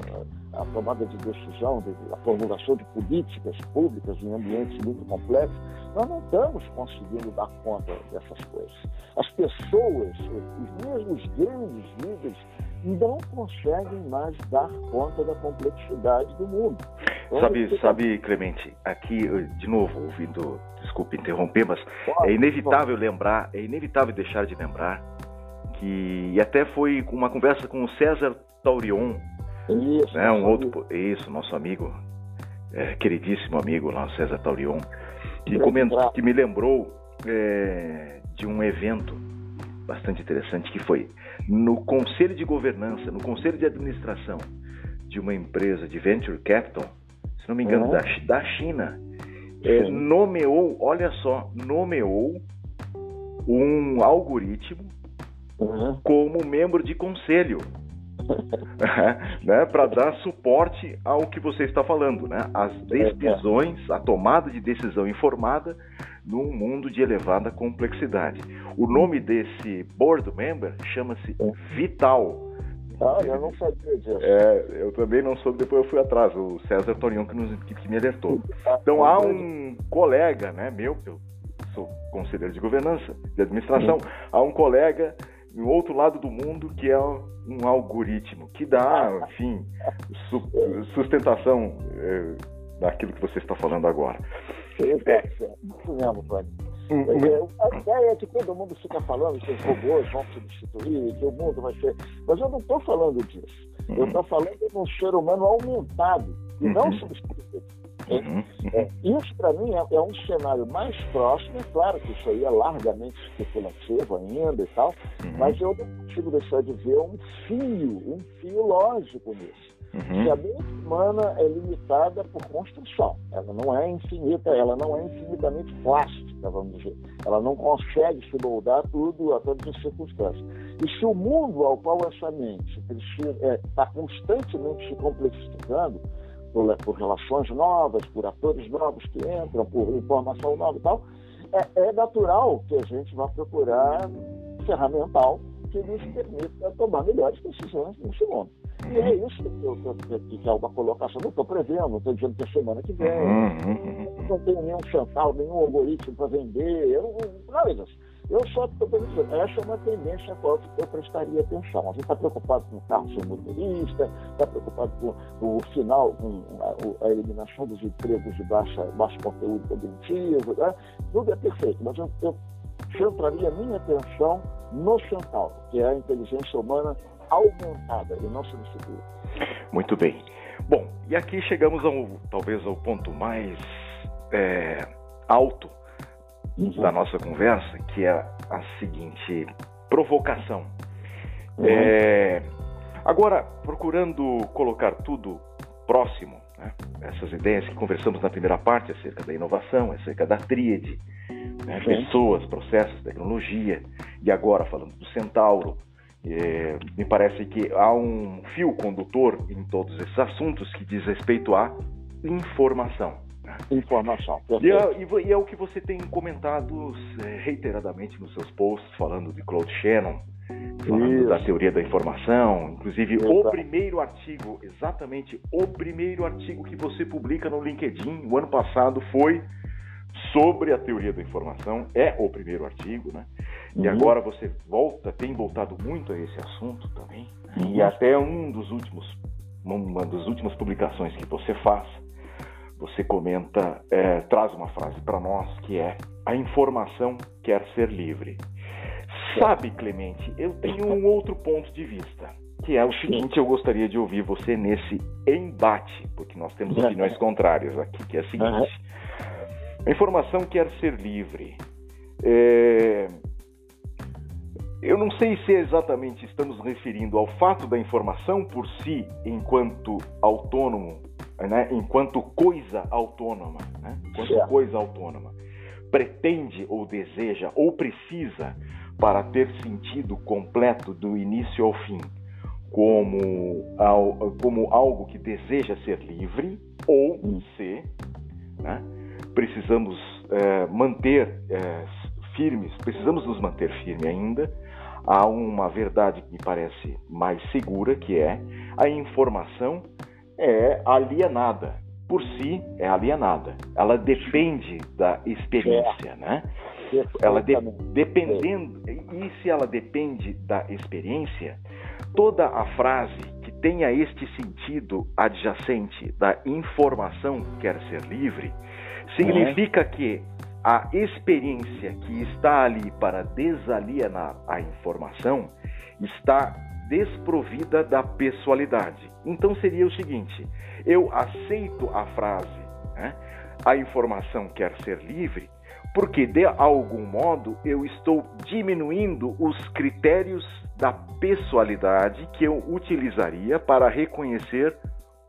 a, a tomada de decisão, de, a formulação de políticas públicas em ambientes muito complexos, nós não estamos conseguindo dar conta dessas coisas. As pessoas, os mesmos grandes líderes, não conseguem mais dar conta da complexidade do mundo. Então, sabe, sabe, Clemente, aqui, de novo, ouvindo, desculpe interromper, mas pode, é inevitável pode. lembrar, é inevitável deixar de lembrar que e até foi uma conversa com o César Taurion, isso, né, um outro, amigo. isso, nosso amigo, é, queridíssimo amigo lá, César Taurion, que, comentou, que me lembrou é, de um evento bastante interessante que foi no conselho de governança, no conselho de administração de uma empresa de venture capital, se não me engano, uhum. da, da China, é, nomeou, olha só, nomeou um algoritmo uhum. como membro de conselho. né, para dar suporte ao que você está falando, né? As decisões, a tomada de decisão informada num mundo de elevada complexidade. O nome desse board member chama-se Vital. Ah, eu não sabia disso. É, eu também não soube, depois eu fui atrás, o César Torion que, nos, que, me alertou. Então há um colega, né, meu, eu sou conselheiro de governança, de administração, há um colega no outro lado do mundo que é um algoritmo que dá, enfim, su sustentação é, daquilo que você está falando agora. É, isso mesmo, Tony. Hum, hum. A ideia é que todo mundo fica falando que os robôs vão substituir, que o mundo vai ser. Mas eu não estou falando disso. Eu estou falando de um ser humano aumentado e não uhum. substituído. Uhum. É, isso, para mim, é, é, um cenário mais próximo. É claro que isso aí é largamente especulativo ainda e tal, uhum. mas eu não consigo deixar de ver um fio, um fio lógico nisso. Uhum. A mente humana é limitada por construção. Ela não é infinita, ela não é infinitamente plástica, vamos dizer. Ela não consegue se moldar tudo a todas as circunstâncias. E se o mundo ao qual essa mente está é, tá constantemente se complexificando, por, por, relações novas, por atores novos que entram, por informação nova e tal, é, é natural que a gente vá procurar ferramental que nos permita tomar melhores decisões nesse mundo. E é isso que, eu, que, que é uma colocação. Não estou prevendo, não estou dizendo que é semana que vem. Uhum. Não tenho nenhum centavo, nenhum algoritmo para vender. Eu, nada. Eu só estou pensando, essa é uma tendência a qual eu prestaria atenção. A gente está preocupado com o carro sem motorista, está preocupado com, com, o final, com a, a, eliminação dos empregos de baixa, baixo conteúdo cognitivo, né? tudo é perfeito, mas eu, eu centraria minha atenção no Centauro, que é a inteligência humana aumentada e não substituída. Muito bem. Bom, e aqui chegamos ao talvez ao ponto mais é, alto uhum. da nossa conversa, que é a seguinte provocação. Uhum. É, agora, procurando colocar tudo próximo, né, essas ideias que conversamos na primeira parte acerca da inovação, acerca da tríade, né, pessoas, processos, tecnologia, e agora falando do centauro, é, me parece que há um fio condutor em todos esses assuntos que diz respeito à informação. Informação. E é, e é, o que você tem comentado é, reiteradamente nos seus posts, falando de Claude Shannon, falando Isso. da teoria da informação. Inclusive, Exato. o primeiro artigo, exatamente o primeiro artigo que você publica no LinkedIn, o ano passado, foi sobre a teoria da informação. É o primeiro artigo, né? E uhum. agora você volta, tem voltado muito a esse assunto também. Né? Uhum. E até um dos últimos, uma das últimas publicações que você faz você comenta, é, traz uma frase para nós que é: a informação quer ser livre. Sabe, Clemente, eu tenho um outro ponto de vista, que é o seguinte: eu gostaria de ouvir você nesse embate, porque nós temos opiniões contrárias aqui, que é a seguinte: a informação quer ser livre. É... Eu não sei se exatamente estamos referindo ao fato da informação por si, enquanto autônomo né, enquanto coisa autônoma, né, enquanto coisa autônoma, pretende ou deseja ou precisa para ter sentido completo do início ao fim, como, como algo que deseja ser livre, ou hum. se né, precisamos é, manter é, firmes, precisamos nos manter firmes ainda a uma verdade que me parece mais segura, que é a informação é alienada. Por si, é alienada. Ela depende da experiência, é. né? Ela de, dependendo e se ela depende da experiência, toda a frase que tenha este sentido adjacente da informação quer ser livre, significa que a experiência que está ali para desalienar a informação está desprovida da pessoalidade. Então seria o seguinte: eu aceito a frase, né? a informação quer ser livre, porque de algum modo eu estou diminuindo os critérios da pessoalidade que eu utilizaria para reconhecer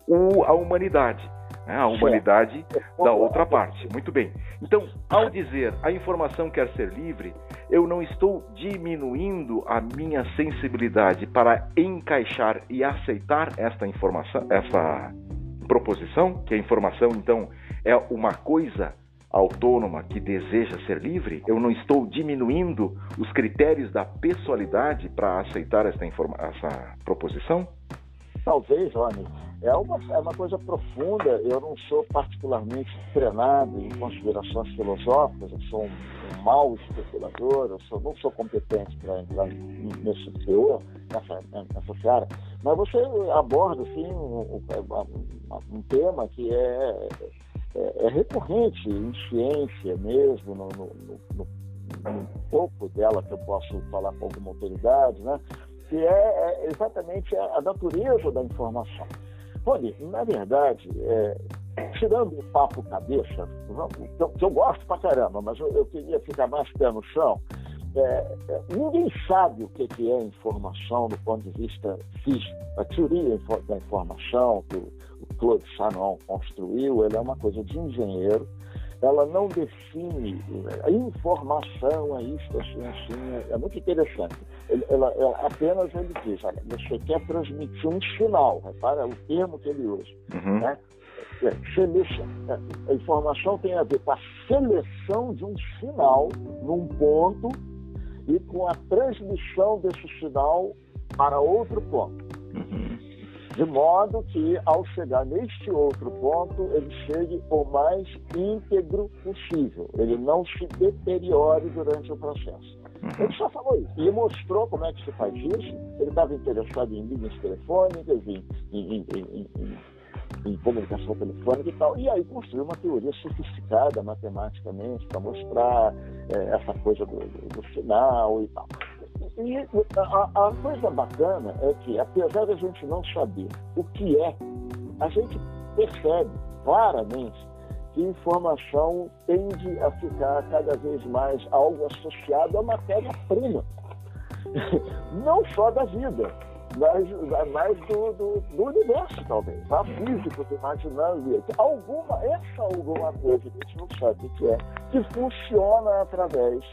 o, a humanidade né, a humanidade da outra parte. Muito bem. Então, ao dizer a informação quer ser livre, eu não estou diminuindo a minha sensibilidade para encaixar e aceitar esta informação, essa proposição, que a informação então é uma coisa autônoma que deseja ser livre, eu não estou diminuindo os critérios da pessoalidade para aceitar esta, essa proposição? Talvez, Rony é uma, é uma coisa profunda. Eu não sou particularmente treinado em considerações filosóficas, eu sou um, um mau especulador, eu sou, não sou competente para entrar nesse teor, nessa, nessa seara. Mas você aborda assim, um, um, um tema que é, é, é, recorrente em ciência mesmo, no, no, no, no pouco dela que eu posso falar com alguma autoridade, né? Que é, é exatamente a natureza da informação. Olha, na verdade, é, tirando o papo cabeça, que eu, que eu, gosto pra caramba, mas eu, eu, queria ficar mais pé no chão, é, é, ninguém sabe o que, é informação do ponto de vista físico. A teoria da informação que o, Claude Shannon construiu, é uma coisa de engenheiro, ela não define a informação, é isso, assim, assim, é muito interessante. Ela, ela, apenas ele diz, olha, você quer transmitir um sinal, repara o termo que ele usa. Uhum. Né? É, seleção. É, a informação tem a ver com a seleção de um sinal num ponto e com a transmissão desse sinal para outro ponto. Uhum. De modo que, ao chegar neste outro ponto, ele chegue o mais íntegro possível, ele não se deteriore durante o processo. Uhum. Ele só falou isso. E mostrou como é que se faz isso. Ele estava interessado em linhas telefônicas, em, em, em, em, comunicação telefônica e tal. E aí construiu uma teoria sofisticada matematicamente para mostrar é, essa coisa do, do, do sinal e tal. E a, a, coisa bacana é que, apesar da gente não saber o que é, a gente percebe claramente que informação tende a ficar cada vez mais algo associado à matéria-prima. Não só da vida, mas, mas do, do, do, universo, talvez. A física do imaginário. Alguma, essa alguma coisa que a gente não sabe o que é, que funciona através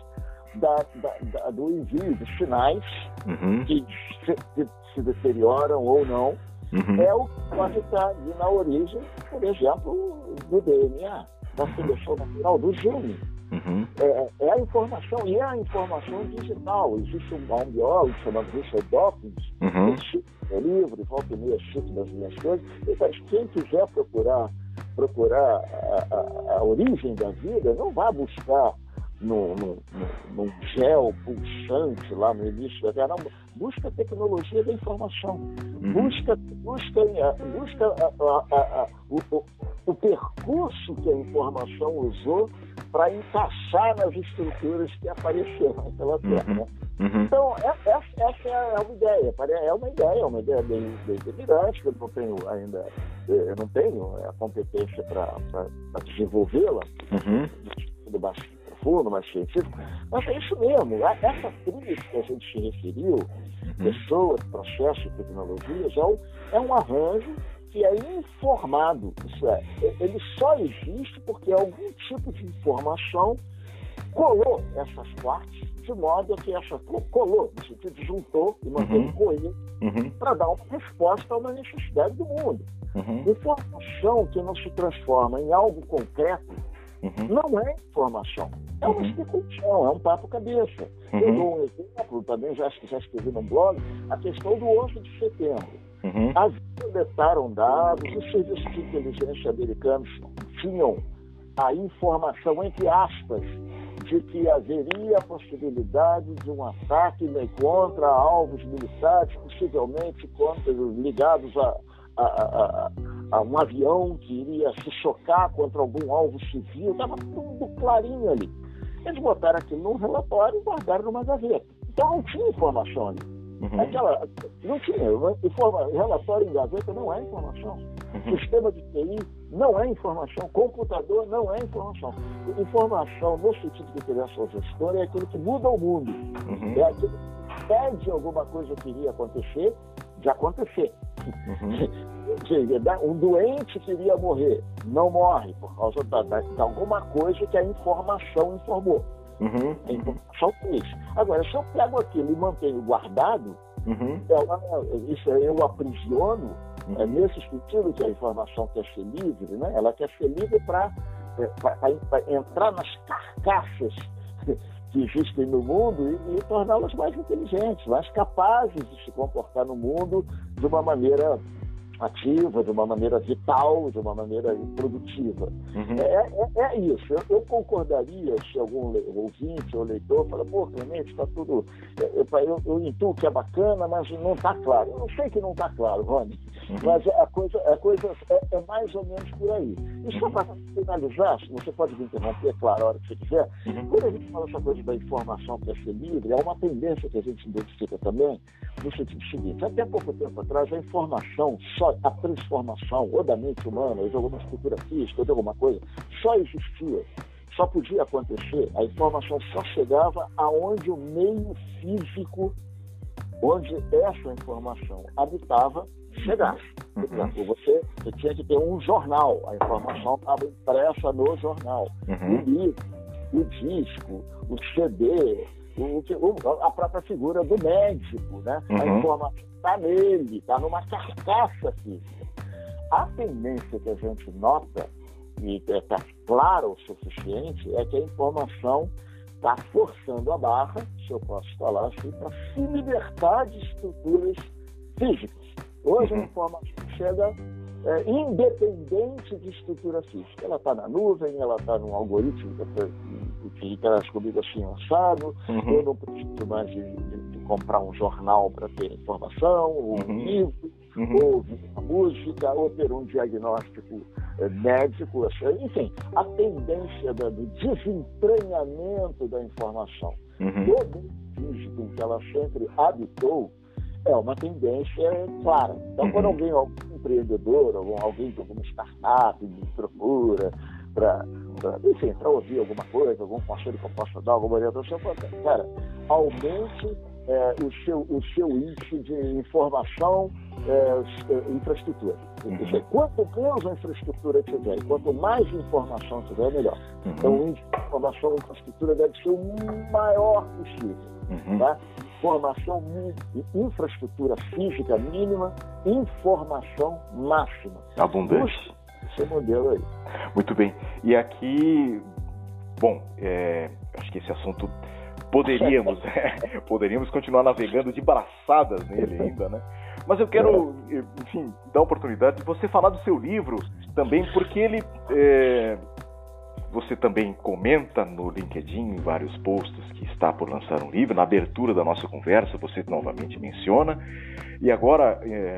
da, da, da, do envio de sinais uhum. que, se, se deterioram ou não, uhum. é o que pode estar ali na origem, por exemplo, do DNA, da seleção natural, do gene. Uhum. É, é, a informação, e é a informação digital. Existe um, um biólogo chamado Richard Dawkins, uhum. que é livre, volta e meia cito das minhas coisas, e faz, quem quiser procurar, procurar a, a, a origem da vida, não vá buscar num gel pulsante lá no início da Terra. Não, busca a tecnologia da informação. Uhum. Busca, busca, busca a, a, a, o, o, percurso que a informação usou para encaixar nas estruturas que apareceram pela Terra. Uhum. Né? Uhum. Então, essa, essa, é uma ideia. É uma ideia, é uma ideia bem, bem delirante, eu não tenho ainda, eu não tenho a competência para desenvolvê-la. Uhum. Do bastante profundo, mais científico, mas é isso mesmo. Essa crise que a gente se referiu, Uhum. pessoas, processos e tecnologias, é um, é um arranjo que é informado. Isso é, ele só existe porque algum tipo de informação colou essas partes de modo que essa colou, no sentido juntou e manteve Uhum. Uhum. para dar uma resposta a uma necessidade do mundo. Uhum. Informação que não se transforma em algo concreto Uhum. não é informação. É uma Uhum. especulação, é um papo cabeça. Uhum. Eu dou um exemplo, também já, já escrevi num blog, a questão do 11 de setembro. Uhum. As coletaram dados, os serviços de inteligência americanos tinham a informação, entre aspas, de que haveria a possibilidade de um ataque né, contra alvos militares, possivelmente contra, ligados a, a, a, a, um avião que iria se chocar contra algum alvo civil, estava tudo clarinho ali. Eles botaram aquilo num relatório e guardaram numa gaveta. Então não tinha informação ali. Uhum. Aquela, não tinha. Informa, relatório em gaveta não é informação. Uhum. Sistema de TI não é informação. Computador não é informação. Informação, no sentido de criação gestora, é aquilo que muda o mundo. Uhum. É aquilo que pede alguma coisa que iria acontecer, de acontecer. Uhum. um doente queria morrer, não morre por causa da, da, de alguma coisa que a informação informou. Uhum. A informação fez. Agora, se eu pego aquilo e mantenho guardado, Uhum. ela, isso aí eu aprisiono, Uhum. é nesse sentido que a informação quer ser livre, né? ela quer ser livre para entrar nas carcaças que existem no mundo e, e torná-las mais inteligentes, mais capazes de se comportar no mundo de uma maneira ativa, de uma maneira vital, de uma maneira produtiva. Uhum. É, é, é isso. Eu, eu, concordaria se algum ouvinte ou leitor fala, pô, Clemente, está tudo. Eu, eu, eu intuo que é bacana, mas não está claro. Eu sei que não está claro, Rony. Mas a coisa, a coisa é, é, mais ou menos por aí. E só para finalizar, você pode me interromper, claro, a hora que você quiser, Uhum. quando a gente fala essa coisa da informação é ser livre, é uma tendência que a gente identifica também, no sentido seguinte, até pouco tempo atrás, a informação, só a transformação, ou da mente humana, ou de alguma estrutura física, ou de alguma coisa, só existia, só podia acontecer, a informação só chegava aonde o meio físico, onde essa informação habitava, chegasse. Por Uhum. exemplo, você, você tinha que ter um jornal, a informação estava impressa no jornal. Uhum. O livro, o disco, o CD, o, o, a própria figura do médico, né? A Uhum. informação está nele, está numa carcaça física. A tendência que a gente nota, e está clara o suficiente, é que a informação está forçando a barra, se eu posso falar assim, para se libertar de estruturas físicas. Hoje a uhum. informação chega é, independente de estrutura física. Ela está na nuvem, ela está num algoritmo que interage comigo assim assado, uhum. eu não preciso mais de, de, de comprar um jornal para ter informação, ou um uhum. livro, uhum. ou ouvir uma música, ou ter um diagnóstico é, médico, assim, enfim, a tendência do desentranhamento da informação. Uhum. Todo físico que ela sempre habitou é uma tendência clara. Então, uhum. quando alguém, algum empreendedor, algum, alguém de alguma startup me procura para, enfim, para ouvir alguma coisa, algum conselho que eu possa dar, alguma orientação, cara, aumente é, o, seu, o seu índice de informação é, é infraestrutura. Uhum. Quanto menos a infraestrutura tiver, quanto mais informação tiver, melhor. Uhum. Então, o índice de informação e infraestrutura deve ser o maior possível. Uhum. Tá? Formação infraestrutura física mínima, informação máxima. Abundante. esse modelo aí. Muito bem. E aqui, bom, é, acho que esse assunto poderíamos, é, poderíamos continuar navegando de braçadas nele ainda, né? Mas eu quero, enfim, dar a oportunidade de você falar do seu livro também, porque ele é, você também comenta no LinkedIn, em vários posts, que está por lançar um livro. Na abertura da nossa conversa, você novamente menciona. E agora, é,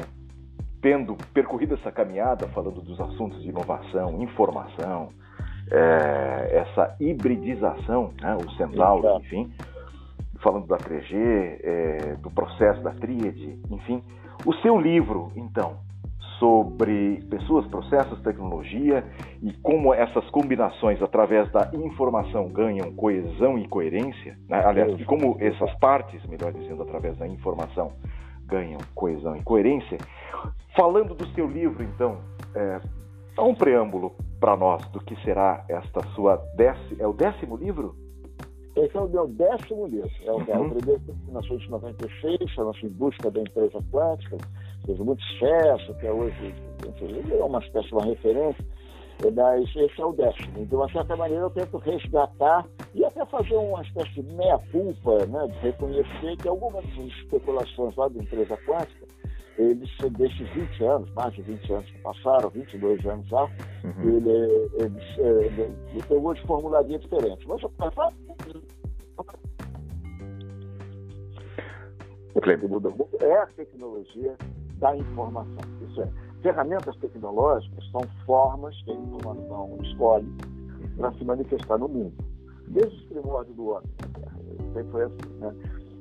tendo percorrido essa caminhada, falando dos assuntos de inovação, informação, é, essa hibridização, né, o Centauro, enfim, falando da 3G, é, do processo da tríade, enfim. O seu livro, então, sobre pessoas, processos, tecnologia e como essas combinações através da informação ganham coesão e coerência, né? aliás, como essas partes, melhor dizendo, através da informação ganham coesão e coerência. Falando do seu livro, então, é, dá um preâmbulo para nós do que será esta sua décimo, é o décimo livro? Esse é o meu décimo livro. É o, uhum. é o primeiro que nasceu em 96, chama-se Busca da Empresa Quântica fez muito sucesso, até hoje é uma espécie de uma referência, mas esse é o décimo. Então, de certa maneira, eu tento resgatar e até fazer uma espécie de meia-culpa, né, de reconhecer que algumas especulações lá da empresa quântica, eles, desses 20 anos, mais de 20 anos que passaram, 22 anos já, uhum. ele, eles, ele, eu hoje formularia diferente. Mas eu falar é a tecnologia da informação. Isso é, ferramentas tecnológicas são formas que a informação escolhe para se manifestar no mundo. Desde os primórdios do homem, sempre foi assim. Né?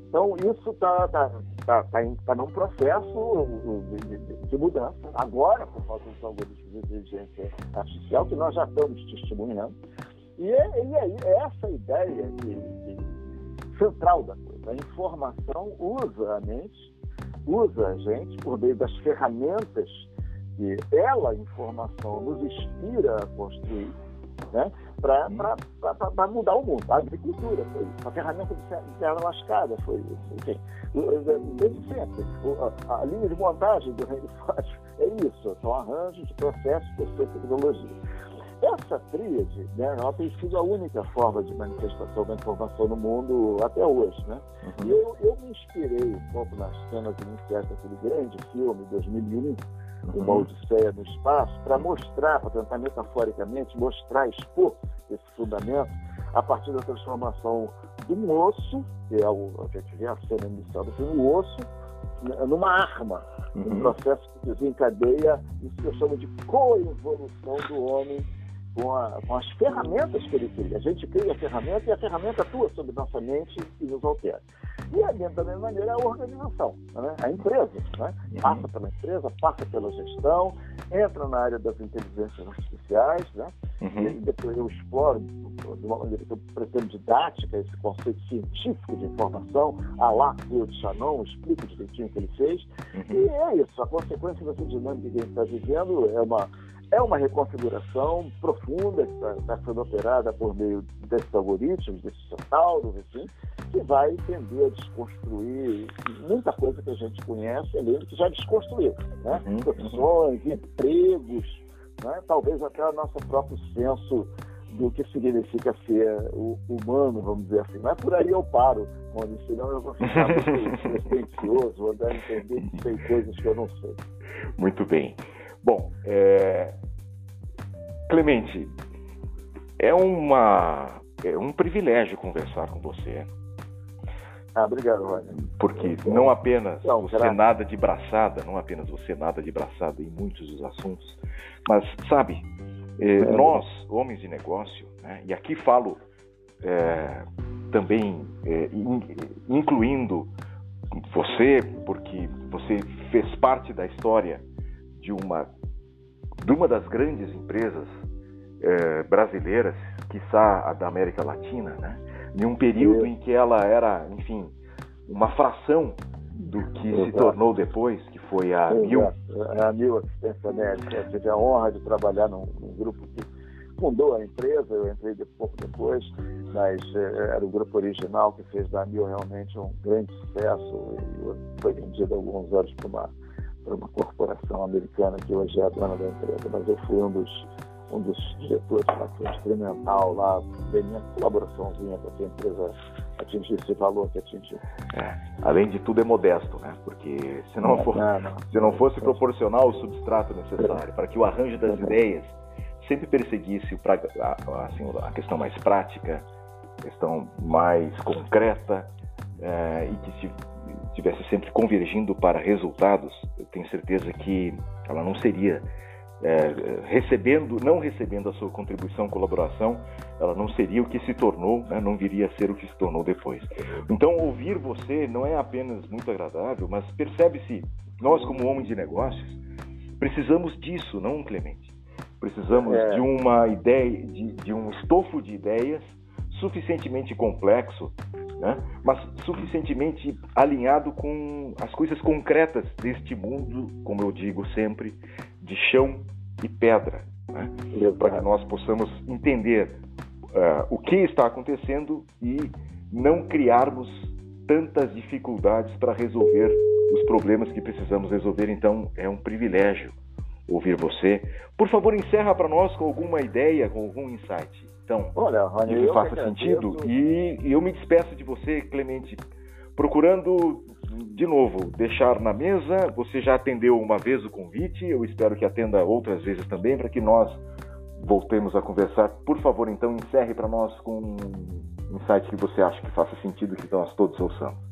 Então, isso está tá, tá, tá, tá num processo de, de, de, mudança, agora, por causa dos algoritmos de inteligência artificial, que nós já estamos testemunhando. E, é, e aí, é essa ideia de, de central da coisa. A informação usa a mente usa a gente por meio das ferramentas que ela, informação, nos inspira a construir, né? para mudar o mundo. A agricultura foi isso, a ferramenta de terra lascada foi isso. Enfim, desde sempre. A, a, linha de montagem do Reino Fácil é isso, são arranjos de processos, de tecnologia. Essa tríade, né, ela tem sido a única forma de manifestação da informação no mundo até hoje. Né? Uhum. E eu, eu me inspirei um pouco nas cenas iniciais daquele grande filme, 2001, uhum. Uma Odisseia no Espaço, para mostrar, para tentar metaforicamente mostrar, expor esse fundamento a partir da transformação do osso, que é o, vê a cena inicial do filme, o osso, né, numa arma, uhum. um processo que desencadeia isso que eu chamo de coevolução do homem com, a, com, as ferramentas que ele cria. A gente cria a ferramenta e a ferramenta atua sobre nossa mente e nos altera. E a da mesma maneira, a organização, né? a empresa. Né? Uhum. Passa pela empresa, passa pela gestão, entra na área das inteligências artificiais, né? Uhum. e depois eu exploro de uma maneira que eu pretendo didática esse conceito científico de informação, a lá de Chanon, explico direitinho o que ele fez. Uhum. E é isso, a consequência dessa dinâmica que a gente está vivendo é uma é uma reconfiguração profunda que está tá sendo operada por meio desses algoritmos, desses centauros, assim, que vai tender a desconstruir muita coisa que a gente conhece, além do que já desconstruiu. Né? Uhum. Profissões, empregos, né? talvez até o nosso próprio senso do que significa ser humano, vamos dizer assim. Mas por aí eu paro, onde senão eu vou ficar muito pretencioso, vou dar a entender que sei coisas que eu não sei. Muito bem. Bom, é... Clemente, é, uma, é um privilégio conversar com você. Ah, obrigado, Rony. Porque não apenas não, você nada de braçada, não apenas você nada de braçada em muitos dos assuntos, mas, sabe, é, nós, homens de negócio, né, e aqui falo é, também é, incluindo você, porque você fez parte da história de uma, de uma das grandes empresas é, brasileiras, quiçá a da América Latina, né, em um período em que ela era, enfim, uma fração do que Exato. se tornou depois, que foi a Exato. Mil. A Mil Assistência Médica. Eu tive a honra de trabalhar num, num, grupo que fundou a empresa, eu entrei de pouco depois, mas era o grupo original que fez da Mil realmente um grande sucesso e foi vendido há alguns anos para uma, uma corporação americana que hoje é a dona da empresa, mas eu fui um dos um dos diretores lá, foi instrumental lá, dei minha colaboraçãozinha para que a empresa atingir esse valor que atingiu. É, além de tudo é modesto, né? Porque se não, for, não, não. se não fosse proporcional o substrato necessário para que o arranjo das ideias sempre perseguisse o, a, assim, a questão mais prática, a questão mais concreta é, e que estivesse sempre convergindo para resultados, eu tenho certeza que ela não seria é, recebendo, não recebendo a sua contribuição, colaboração, ela não seria o que se tornou, né, não viria a ser o que se tornou depois. Então, ouvir você não é apenas muito agradável, mas percebe-se, nós como homens de negócios, precisamos disso, não Clemente. Precisamos é. de uma ideia, de, de um estofo de ideias suficientemente complexo, né? mas suficientemente alinhado com as coisas concretas deste mundo, como eu digo sempre, de chão e pedra, né? para que nós possamos entender uh, o que está acontecendo e não criarmos tantas dificuldades para resolver os problemas que precisamos resolver. Então, é um privilégio ouvir você. Por favor, encerra para nós com alguma ideia, com algum insight. Então, Olha, que faça sentido. E, e eu me despeço de você, Clemente, procurando de novo, deixar na mesa. Você já atendeu uma vez o convite, eu espero que atenda outras vezes também, para que nós voltemos a conversar. Por favor, então, encerre para nós com um insight que você acha que faça sentido que nós todos ouçamos.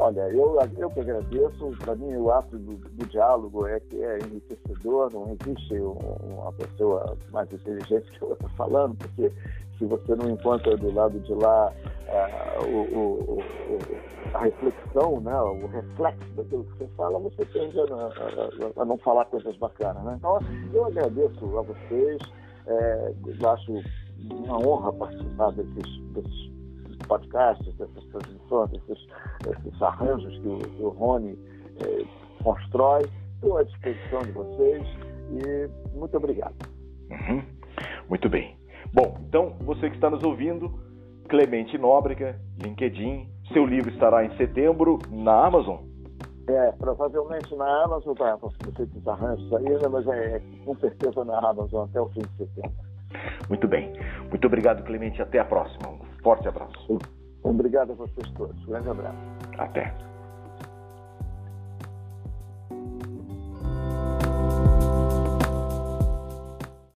Olha, eu, eu que agradeço. Para mim, o ato do, do, diálogo é que é enriquecedor. Não existe uma pessoa mais inteligente que outra falando, porque se você não encontra do lado de lá uh, o, o, o, a reflexão, né, o reflexo daquilo que você fala, você tende a, a, a não falar coisas bacanas. Né? Então, eu agradeço a vocês. É, eu acho uma honra participar desses, desses podcasts, dessas transmissões, desses, desses arranjos que o, que o Rony eh, constrói. Estou à disposição de vocês e muito obrigado. Uhum. Muito bem. Bom, então, você que está nos ouvindo, Clemente Nóbrega, LinkedIn, seu livro estará em setembro na Amazon. É, provavelmente na Amazon, tá, você esses arranjos ainda, mas é com certeza na Amazon até o fim de setembro. Muito bem. Muito obrigado, Clemente. Até a próxima. Forte abraço. Obrigado a vocês todos. Grande abraço. Até.